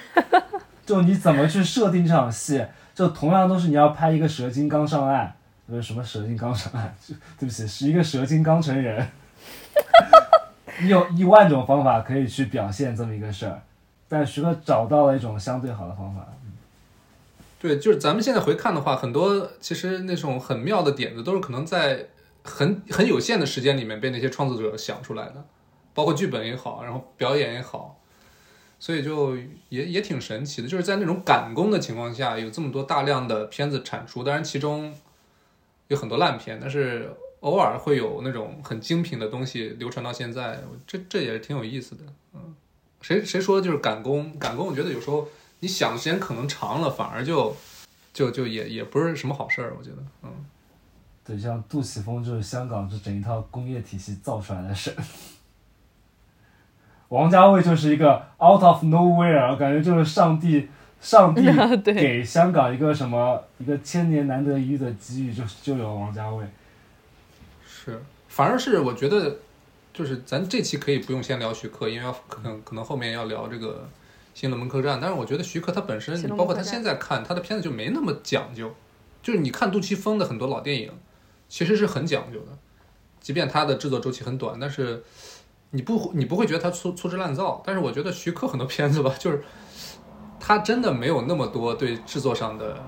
D: 就你怎么去设定这场戏，就同样都是你要拍一个蛇精刚上岸，不是什么蛇精刚上岸，对不起，是一个蛇精刚成人。[LAUGHS] 你有一万种方法可以去表现这么一个事儿，但徐克找到了一种相对好的方法。
B: 对，就是咱们现在回看的话，很多其实那种很妙的点子，都是可能在很很有限的时间里面被那些创作者想出来的，包括剧本也好，然后表演也好，所以就也也挺神奇的。就是在那种赶工的情况下，有这么多大量的片子产出，当然其中有很多烂片，但是偶尔会有那种很精品的东西流传到现在，这这也是挺有意思的。嗯，谁谁说就是赶工？赶工，我觉得有时候。你想的时间可能长了，反而就就就也也不是什么好事儿，我觉得，嗯，
D: 对，像杜琪峰就是香港这整一套工业体系造出来的神，王家卫就是一个 out of nowhere，感觉就是上帝上帝 [LAUGHS]
A: 对
D: 给香港一个什么一个千年难得一遇的机遇，就就有王家卫。
B: 是，反而是我觉得，就是咱这期可以不用先聊徐克，因为要可能可能后面要聊这个。新龙门客栈，但是我觉得徐克他本身，你包括他现在看他的片子就没那么讲究，就是你看杜琪峰的很多老电影，其实是很讲究的，即便他的制作周期很短，但是你不你不会觉得他粗粗制滥造。但是我觉得徐克很多片子吧，就是他真的没有那么多对制作上的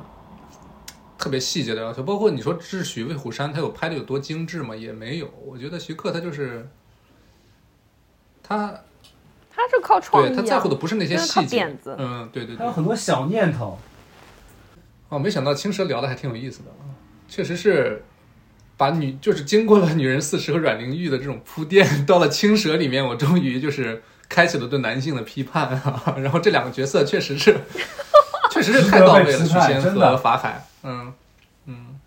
B: 特别细节的要求，包括你说《智取威虎山》，他有拍的有多精致吗？也没有。我觉得徐克他就是他。
A: 他是靠创意，
B: 他在乎的不是那些细节，嗯，对对对，
D: 他有很多小念头。
B: 哦，没想到青蛇聊的还挺有意思的啊，确实是把女就是经过了《女人四十》和阮玲玉的这种铺垫，到了青蛇里面，我终于就是开启了对男性的批判啊。[LAUGHS] 然后这两个角色确实是，[LAUGHS] 确实是太到位了，许仙和法海，嗯嗯。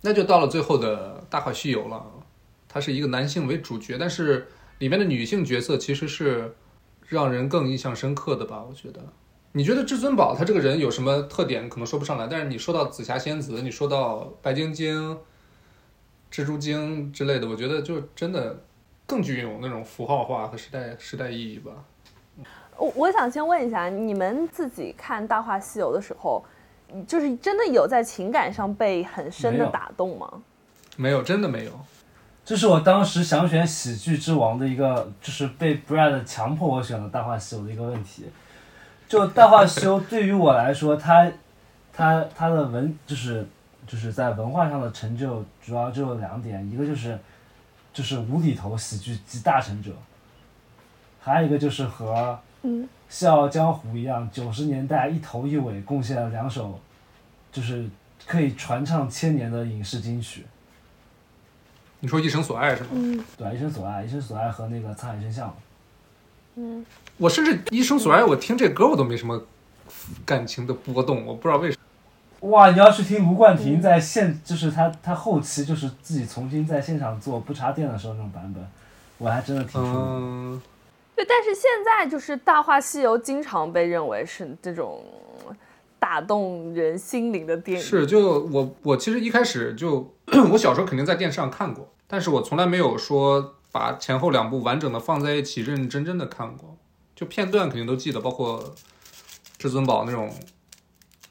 B: 那就到了最后的《大话西游》了，他是一个男性为主角，但是。里面的女性角色其实是让人更印象深刻的吧？我觉得，你觉得至尊宝他这个人有什么特点？可能说不上来。但是你说到紫霞仙子，你说到白晶晶、蜘蛛精之类的，我觉得就真的更具有那种符号化和时代时代意义吧。
A: 我我想先问一下，你们自己看《大话西游》的时候，就是真的有在情感上被很深的打动吗？
B: 没有，真的没有。
D: 这是我当时想选喜剧之王的一个，就是被 Brad 强迫我选的《大话西游》的一个问题。就《大话西游》对于我来说，它，它它的文就是就是在文化上的成就，主要就有两点，一个就是就是无厘头喜剧集大成者，还有一个就是和《笑傲江湖》一样，九十年代一头一尾贡献了两首，就是可以传唱千年的影视金曲。
B: 你说一生所爱是吗？
A: 嗯，
D: 对，一生所爱，一生所爱和那个沧海一声笑。
A: 嗯，
B: 我甚至一生所爱，我听这歌我都没什么感情的波动，我不知道为什么。
D: 哇，你要去听卢冠廷在现，就是他他后期就是自己重新在现场做不插电的时候那种版本，我还真的挺
B: 嗯。
A: 对，但是现在就是《大话西游》经常被认为是这种打动人心灵的电影。
B: 是，就我我其实一开始就。[CLEARS THROAT] 我小时候肯定在电视上看过，但是我从来没有说把前后两部完整的放在一起认认真真的看过，就片段肯定都记得，包括至尊宝那种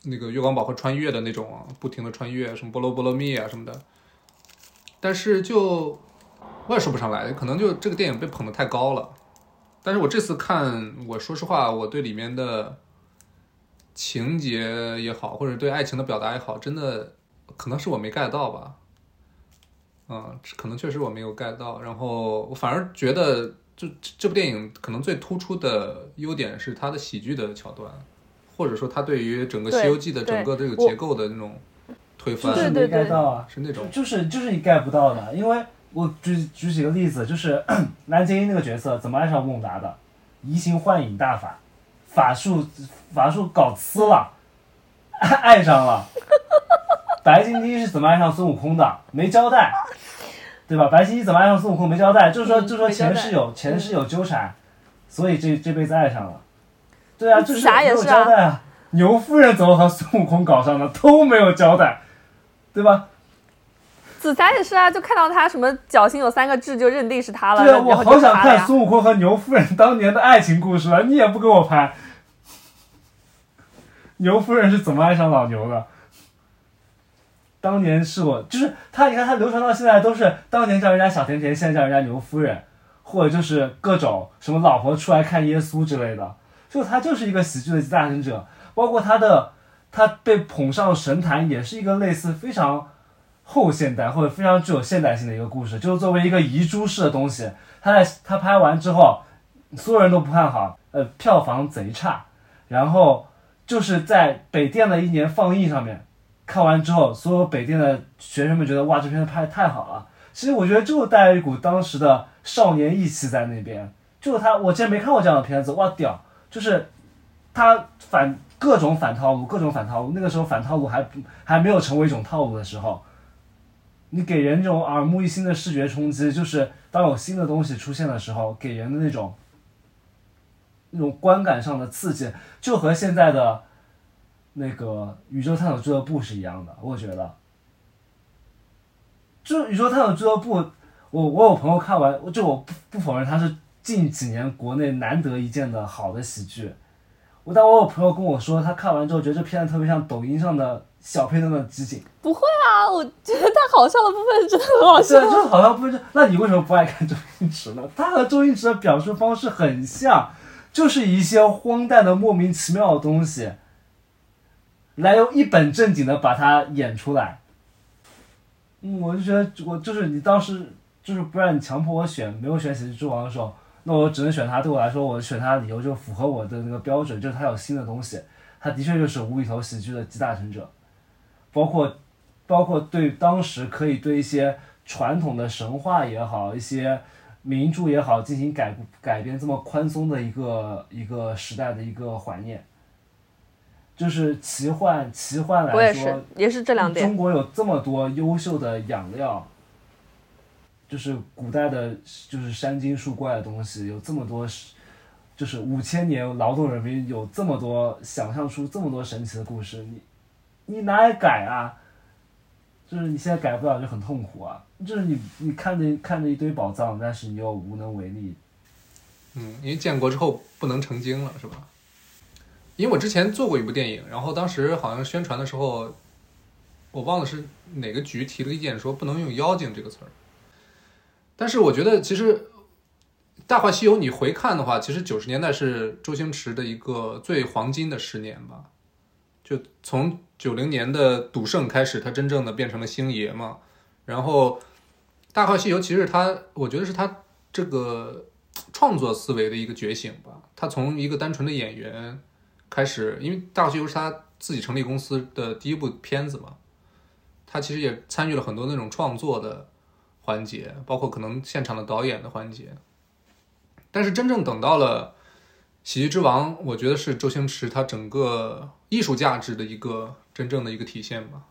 B: 那个月光宝盒穿越的那种，不停的穿越，什么波罗波罗蜜啊什么的，但是就我也说不上来，可能就这个电影被捧得太高了，但是我这次看，我说实话，我对里面的情节也好，或者对爱情的表达也好，真的可能是我没 get 到吧。嗯，可能确实我没有 get 到，然后我反而觉得，就这部电影可能最突出的优点是它的喜剧的桥段，或者说它对于整个《西游记》的整个这个结构的那种推翻，
D: 是没 get 到啊，
B: 是那种，
D: 就是就是你 get 不到的，因为我举举几个例子，就是 [CLEARS THROAT] 蓝洁瑛那个角色怎么爱上孟达的，移形换影大法，法术法术搞呲了，[LAUGHS] 爱上了。白晶晶是怎么爱上孙悟空的？没交代，对吧？白晶晶怎么爱上孙悟空？没交代，就是说，就是说前世有前世有纠缠，所以这这辈子爱上了。对啊，就是没有交代啊。牛夫人怎么和孙悟空搞上的都没有交代，对吧？
A: 紫霞也是啊，就看到他什么脚心有三个痣，就认定是他了。
D: 对啊，我好想看孙悟空和牛夫人当年的爱情故事啊！你也不给我拍，牛夫人是怎么爱上老牛的？当年是我，就是他，你看他流传到现在都是当年叫人家小甜甜，现在叫人家牛夫人，或者就是各种什么老婆出来看耶稣之类的，就他就是一个喜剧的集大成者，包括他的他被捧上神坛，也是一个类似非常后现代或者非常具有现代性的一个故事，就是作为一个遗珠式的东西，他在他拍完之后，所有人都不看好，呃，票房贼差，然后就是在北电的一年放映上面。看完之后，所有北电的学生们觉得哇，这片子拍的太好了。其实我觉得就带一股当时的少年意气在那边。就他，我之前没看过这样的片子，哇屌！就是他反各种反套路，各种反套路。那个时候反套路还还没有成为一种套路的时候，你给人这种耳目一新的视觉冲击，就是当有新的东西出现的时候，给人的那种那种观感上的刺激，就和现在的。那个宇宙探索俱乐部是一样的，我觉得，就宇宙探索俱乐部，我我有朋友看完，就我不不否认它是近几年国内难得一见的好的喜剧，我但我有朋友跟我说，他看完之后觉得这片子特别像抖音上的小片段的集锦。
A: 不会啊，我觉得他好笑的部分真的很好笑。
D: 对，就是好笑部分是，那你为什么不爱看周星驰呢？他和周星驰的表述方式很像，就是一些荒诞的莫名其妙的东西。来用一本正经的把它演出来，嗯，我就觉得我就是你当时就是不让你强迫我选，没有选喜剧之王的时候，那我只能选他。对我来说，我选他的理由就符合我的那个标准，就是他有新的东西，他的确就是无厘头喜剧的集大成者，包括包括对当时可以对一些传统的神话也好，一些名著也好进行改改编这么宽松的一个一个时代的一个怀念。就是奇幻，奇幻来说，
A: 我也是，也是这两点。
D: 中国有这么多优秀的养料，就是古代的，就是山精树怪的东西，有这么多，就是五千年劳动人民有这么多想象出这么多神奇的故事，你你哪里改啊？就是你现在改不了，就很痛苦啊。就是你你看着看着一堆宝藏，但是你又无能为力。
B: 嗯，因为建国之后不能成精了，是吧？因为我之前做过一部电影，然后当时好像宣传的时候，我忘了是哪个局提了个意见，说不能用“妖精”这个词儿。但是我觉得，其实《大话西游》你回看的话，其实九十年代是周星驰的一个最黄金的十年吧。就从九零年的赌圣开始，他真正的变成了星爷嘛。然后《大话西游》其实他，我觉得是他这个创作思维的一个觉醒吧。他从一个单纯的演员。开始，因为《大话西游》是他自己成立公司的第一部片子嘛，他其实也参与了很多那种创作的环节，包括可能现场的导演的环节。但是真正等到了《喜剧之王》，我觉得是周星驰他整个艺术价值的一个真正的一个体现吧。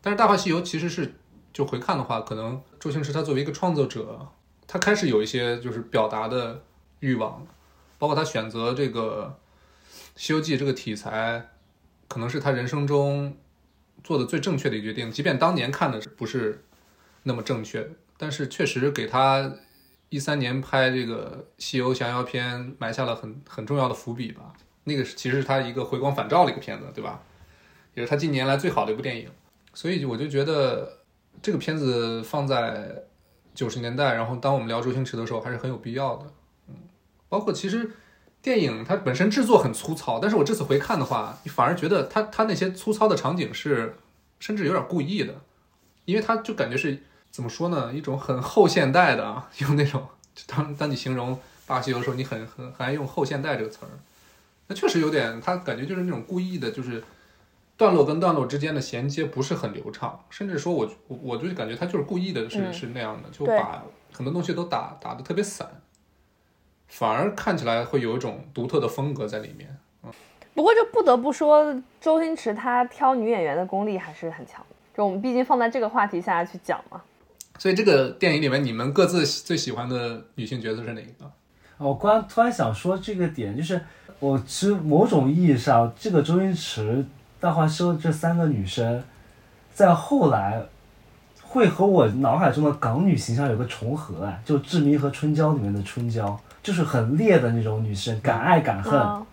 B: 但是《大话西游》其实是就回看的话，可能周星驰他作为一个创作者，他开始有一些就是表达的欲望，包括他选择这个。《西游记》这个题材，可能是他人生中做的最正确的一个决定。即便当年看的不是那么正确，但是确实给他一三年拍这个《西游降妖篇》埋下了很很重要的伏笔吧。那个其实是他一个回光返照的一个片子，对吧？也是他近年来最好的一部电影。所以我就觉得这个片子放在九十年代，然后当我们聊周星驰的时候，还是很有必要的。嗯，包括其实。电影它本身制作很粗糙，但是我这次回看的话，你反而觉得它它那些粗糙的场景是甚至有点故意的，因为它就感觉是怎么说呢，一种很后现代的啊，用那种当当你形容巴西游的时候，你很很很爱用后现代这个词儿，那确实有点，它感觉就是那种故意的，就是段落跟段落之间的衔接不是很流畅，甚至说我我我就感觉他就是故意的，是是那样的，就把很多东西都打打的特别散。反而看起来会有一种独特的风格在里面，嗯。
A: 不过就不得不说，周星驰他挑女演员的功力还是很强。就我们毕竟放在这个话题下去讲嘛。
B: 所以这个电影里面，你们各自最喜欢的女性角色是哪一个？
D: 我刚突然想说这个点，就是我其实某种意义上，这个周星驰《大话西游》这三个女生，在后来会和我脑海中的港女形象有个重合啊，就《志明和春娇》里面的春娇。就是很烈的那种女生，敢爱敢恨，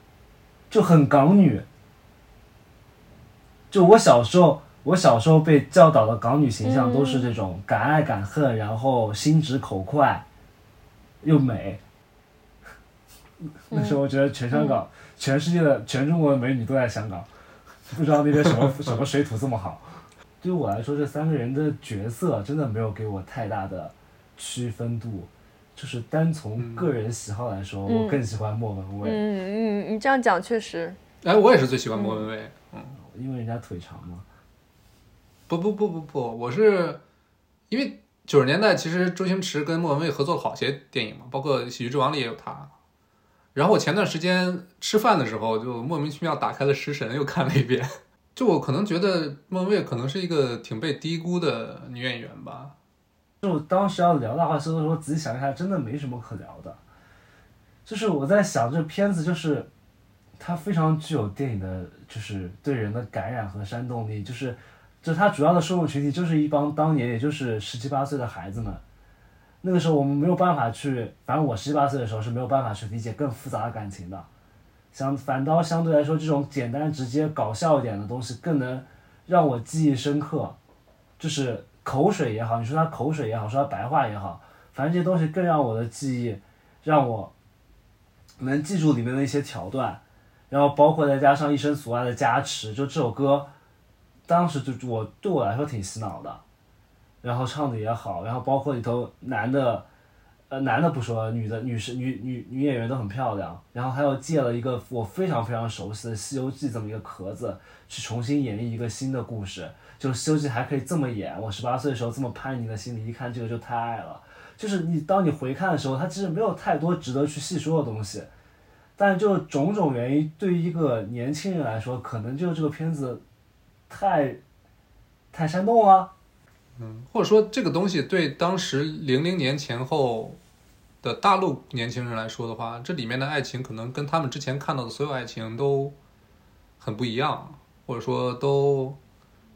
D: 就很港女。就我小时候，我我小时候被教导的港女形象都是这种敢爱敢恨，然后心直口快，又美。那时候我觉得全香港、全世界的、全中国的美女都在香港，不知道那边什么 [LAUGHS] 什么水土这么好。对于我来说，这三个人的角色真的没有给我太大的区分度，就是单从个人喜好来说，我更喜欢莫文蔚，
A: 嗯嗯，你这样讲确实，
B: 哎，我也是最喜欢莫文蔚。嗯，
D: 因为人家腿长嘛。
B: 不不不不不，我是因为九十年代其实周星驰跟莫文蔚合作了好些电影嘛，包括《喜剧之王》里也有他。然后我前段时间吃饭的时候，就莫名其妙打开了《食神》，又看了一遍。就我可能觉得莫文蔚可能是一个挺被低估的女演员吧。
D: 就当时要聊《的话西游》的时候，仔细想一下，真的没什么可聊的。就是我在想，这片子就是它非常具有电影的，就是对人的感染和煽动力。就是，就它主要的受众群体就是一帮当年也就是十七八岁的孩子们。那个时候我们没有办法去，反正我十七八岁的时候是没有办法去理解更复杂的感情的。相反倒相对来说，这种简单直接、搞笑一点的东西更能让我记忆深刻。就是口水也好，你说他口水也好，说他白话也好，反正这些东西更让我的记忆，让我能记住里面的一些桥段。然后包括再加上一生所爱的加持，就这首歌，当时就我对我来说挺洗脑的。然后唱的也好，然后包括里头男的，呃，男的不说，女的女士女女女演员都很漂亮。然后还有借了一个我非常非常熟悉的《西游记》这么一个壳子，去重新演绎一个新的故事。就《西游记》还可以这么演，我十八岁的时候这么叛逆的心理，一看这个就太爱了。就是你当你回看的时候，它其实没有太多值得去细说的东西，但就种种原因，对于一个年轻人来说，可能就这个片子太太煽动了。
B: 嗯，或者说这个东西对当时零零年前后的大陆年轻人来说的话，这里面的爱情可能跟他们之前看到的所有爱情都很不一样，或者说都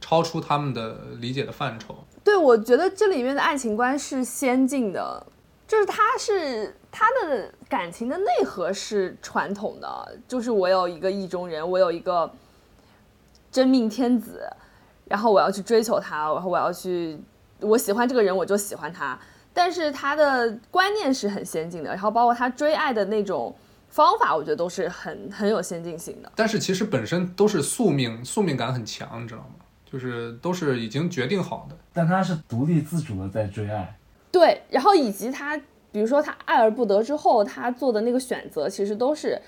B: 超出他们的理解的范畴。
A: 对，我觉得这里面的爱情观是先进的，就是他是他的感情的内核是传统的，就是我有一个意中人，我有一个真命天子，然后我要去追求他，然后我要去，我喜欢这个人，我就喜欢他。但是他的观念是很先进的，然后包括他追爱的那种方法，我觉得都是很很有先进性的。
B: 但是其实本身都是宿命，宿命感很强，你知道吗？就是都是已经决定好的。
D: 但他是独立自主的在追爱，
A: 对，然后以及他，比如说他爱而不得之后，他做的那个选择，其实都是，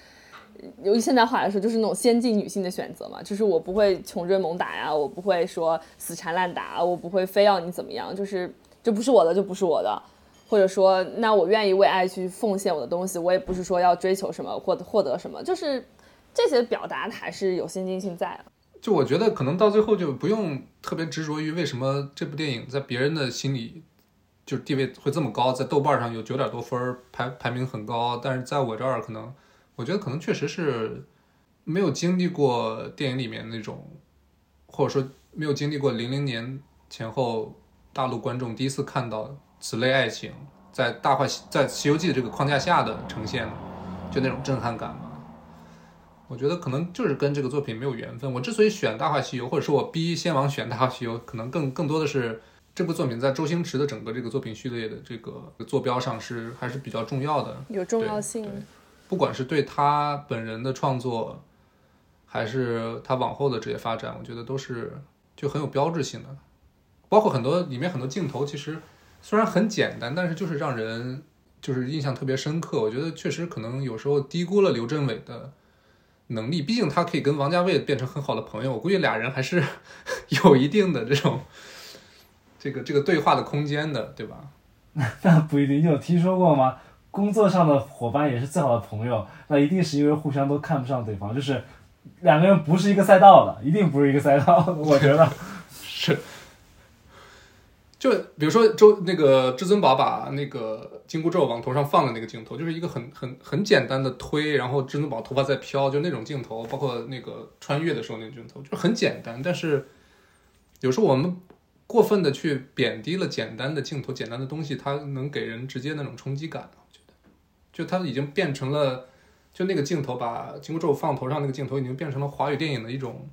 A: 用现代话来说，就是那种先进女性的选择嘛。就是我不会穷追猛打呀，我不会说死缠烂打，我不会非要你怎么样，就是这不是我的就不是我的，或者说那我愿意为爱去奉献我的东西，我也不是说要追求什么或获得什么，就是这些表达还是有先进性在的。
B: 就我觉得可能到最后就不用特别执着于为什么这部电影在别人的心里就是地位会这么高，在豆瓣上有九点多分，排排名很高，但是在我这儿可能，我觉得可能确实是没有经历过电影里面那种，或者说没有经历过零零年前后大陆观众第一次看到此类爱情在大话西在《西游记》的这个框架下的呈现，就那种震撼感嘛。我觉得可能就是跟这个作品没有缘分。我之所以选《大话西游》，或者说我逼先王选《大话西游》，可能更更多的是这部作品在周星驰的整个这个作品序列的这个坐标上是还是比较重要的，
A: 有重要性
B: 不管是对他本人的创作，还是他往后的职业发展，我觉得都是就很有标志性的。包括很多里面很多镜头，其实虽然很简单，但是就是让人就是印象特别深刻。我觉得确实可能有时候低估了刘镇伟的能力，毕竟他可以跟王家卫变成很好的朋友，我估计俩人还是 [LAUGHS] 有一定的这种这个这个对话的空间的，对吧？[LAUGHS]
D: 那不一定。你有听说过吗？工作上的伙伴也是最好的朋友，那一定是因为互相都看不上对方，就是 [LAUGHS] 两个人不是一个赛道的，一定不是一个赛道。我觉得，[LAUGHS]
B: 是，就比如说周那个至尊宝把那个金箍咒往头上放的那个镜头，就是一个很很很简单的推，然后至尊宝头发在飘，就那种镜头，包括那个穿越的时候那个镜头，就很简单，但是有时候我们过分的去贬低了简单的镜头、简单的东西，它能给人直接那种冲击感。就它已经变成了，就那个镜头把紧箍咒放头上那个镜头，已经变成了华语电影的一种，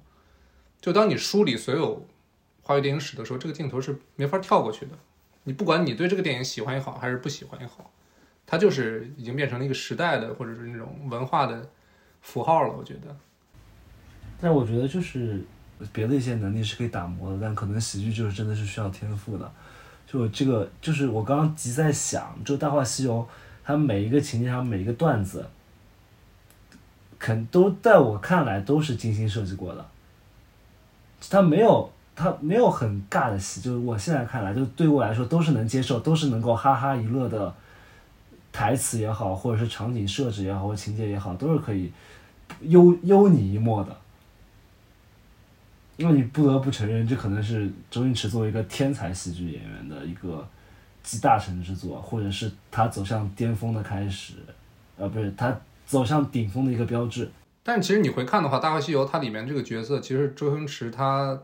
B: 就当你梳理所有华语电影史的时候，这个镜头是没法跳过去的。你不管你对这个电影喜欢也好，还是不喜欢也好，它就是已经变成了一个时代的或者是那种文化的符号了。我觉得，
D: 但我觉得就是别的一些能力是可以打磨的，但可能喜剧就是真的是需要天赋的。就这个，就是我刚刚急在想，就《大话西游》，他每一个情节上每一个段子，肯都在我看来都是精心设计过的。他没有，他没有很尬的戏，就是我现在看来，就对我来说都是能接受，都是能够哈哈一乐的台词也好，或者是场景设置也好，或情节也好，都是可以悠悠你一默的。因为你不得不承认，这可能是周星驰作为一个天才喜剧演员的一个集大成之作，或者是他走向巅峰的开始，呃，不是他走向顶峰的一个标志。
B: 但其实你回看的话，《大话西游》它里面这个角色，其实周星驰他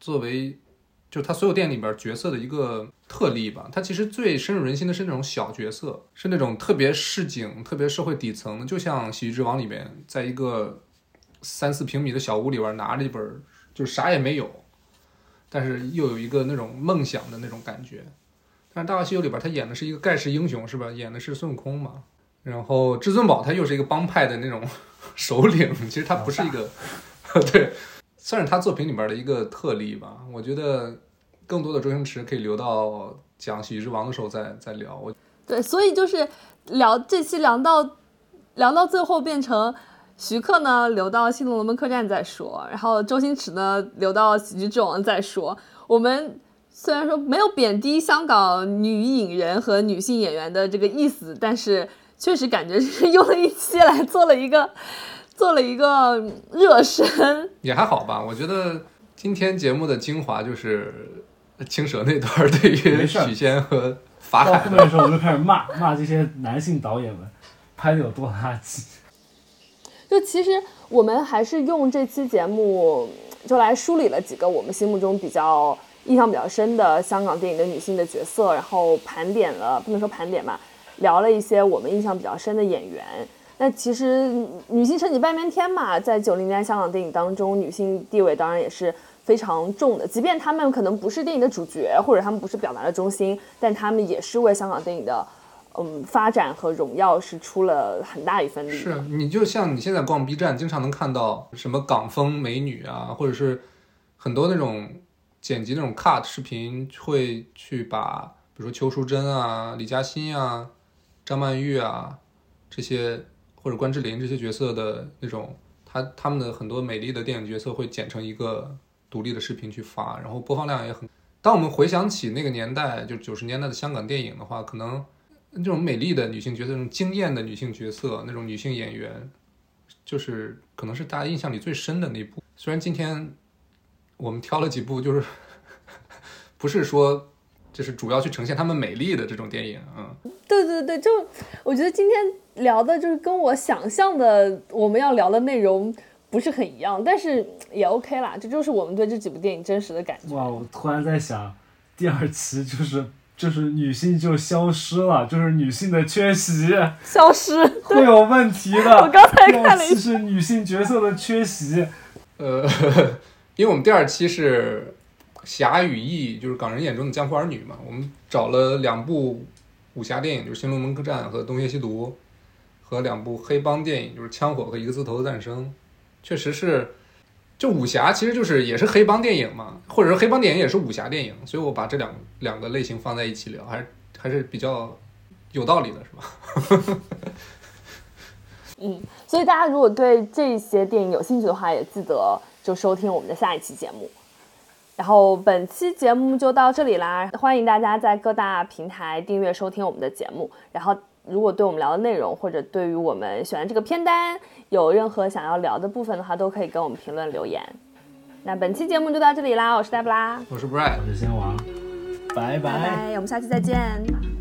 B: 作为就他所有电影里边角色的一个特例吧。他其实最深入人心的是那种小角色，是那种特别市井、特别社会底层，就像《喜剧之王》里面，在一个三四平米的小屋里边拿着一本，就是啥也没有，但是又有一个那种梦想的那种感觉。但是《大话西游》里边他演的是一个盖世英雄，是吧？演的是孙悟空嘛。然后至尊宝他又是一个帮派的那种。首领 [LAUGHS] 其实他不是一个，[LAUGHS] 对，算是他作品里边的一个特例吧。我觉得更多的周星驰可以留到讲《喜剧之王》的时候再再聊。我
A: 对，所以就是聊这期聊到聊到最后变成徐克呢留到《新龙门客栈》再说，然后周星驰呢留到《喜剧之王》再说。我们虽然说没有贬低香港女影人和女性演员的这个意思，但是。确实感觉是 [LAUGHS] 用了一期来做了一个，做了一个热身，
B: 也还好吧。我觉得今天节目的精华就是青蛇那段对于许仙和法海。
D: 到后面的时候我就开始骂骂这些男性导演们拍的有多垃圾。
A: 就其实我们还是用这期节目就来梳理了几个我们心目中比较印象比较深的香港电影的女性的角色，然后盘点了，不能说盘点吧。聊了一些我们印象比较深的演员。那其实女性撑起半边天嘛，在九零年代香港电影当中，女性地位当然也是非常重的。即便她们可能不是电影的主角，或者她们不是表达的中心，但她们也是为香港电影的嗯发展和荣耀是出了很大一份力。
B: 是你就像你现在逛 B 站，经常能看到什么港风美女啊，或者是很多那种剪辑那种 cut 视频，会去把比如说邱淑贞啊、李嘉欣啊。张曼玉啊，这些或者关之琳这些角色的那种，他他们的很多美丽的电影角色会剪成一个独立的视频去发，然后播放量也很。当我们回想起那个年代，就九十年代的香港电影的话，可能这种美丽的女性角色，那种惊艳的女性角色，那种女性演员，就是可能是大家印象里最深的那部。虽然今天我们挑了几部，就是不是说。就是主要去呈现她们美丽的这种电影，嗯，
A: 对对对，就我觉得今天聊的就是跟我想象的我们要聊的内容不是很一样，但是也 OK 啦，这就是我们对这几部电影真实的感觉。
D: 哇，我突然在想，第二期就是就是女性就消失了，就是女性的缺席，[LAUGHS]
A: 消失
D: 会有问题的。[LAUGHS]
A: 我刚才看了一
D: 是女性角色的缺席，
B: 呃，因为我们第二期是。侠与义就是港人眼中的江湖儿女嘛。我们找了两部武侠电影，就是《新龙门客栈》和《东邪西毒》，和两部黑帮电影，就是《枪火》和《一个字头的诞生》。确实是，就武侠其实就是也是黑帮电影嘛，[LAUGHS] 或者说黑帮电影也是武侠电影，所以我把这两两个类型放在一起聊，还是还是比较有道理的，是吧？[LAUGHS]
A: 嗯，所以大家如果对这些电影有兴趣的话，也记得就收听我们的下一期节目。然后本期节目就到这里啦，欢迎大家在各大平台订阅收听我们的节目。然后如果对我们聊的内容或者对于我们选的这个片单有任何想要聊的部分的话，都可以跟我们评论留言。那本期节目就到这里啦，我是黛布拉，
B: 我是 Brian，
D: 我是仙王，拜
A: 拜，我们下期再见。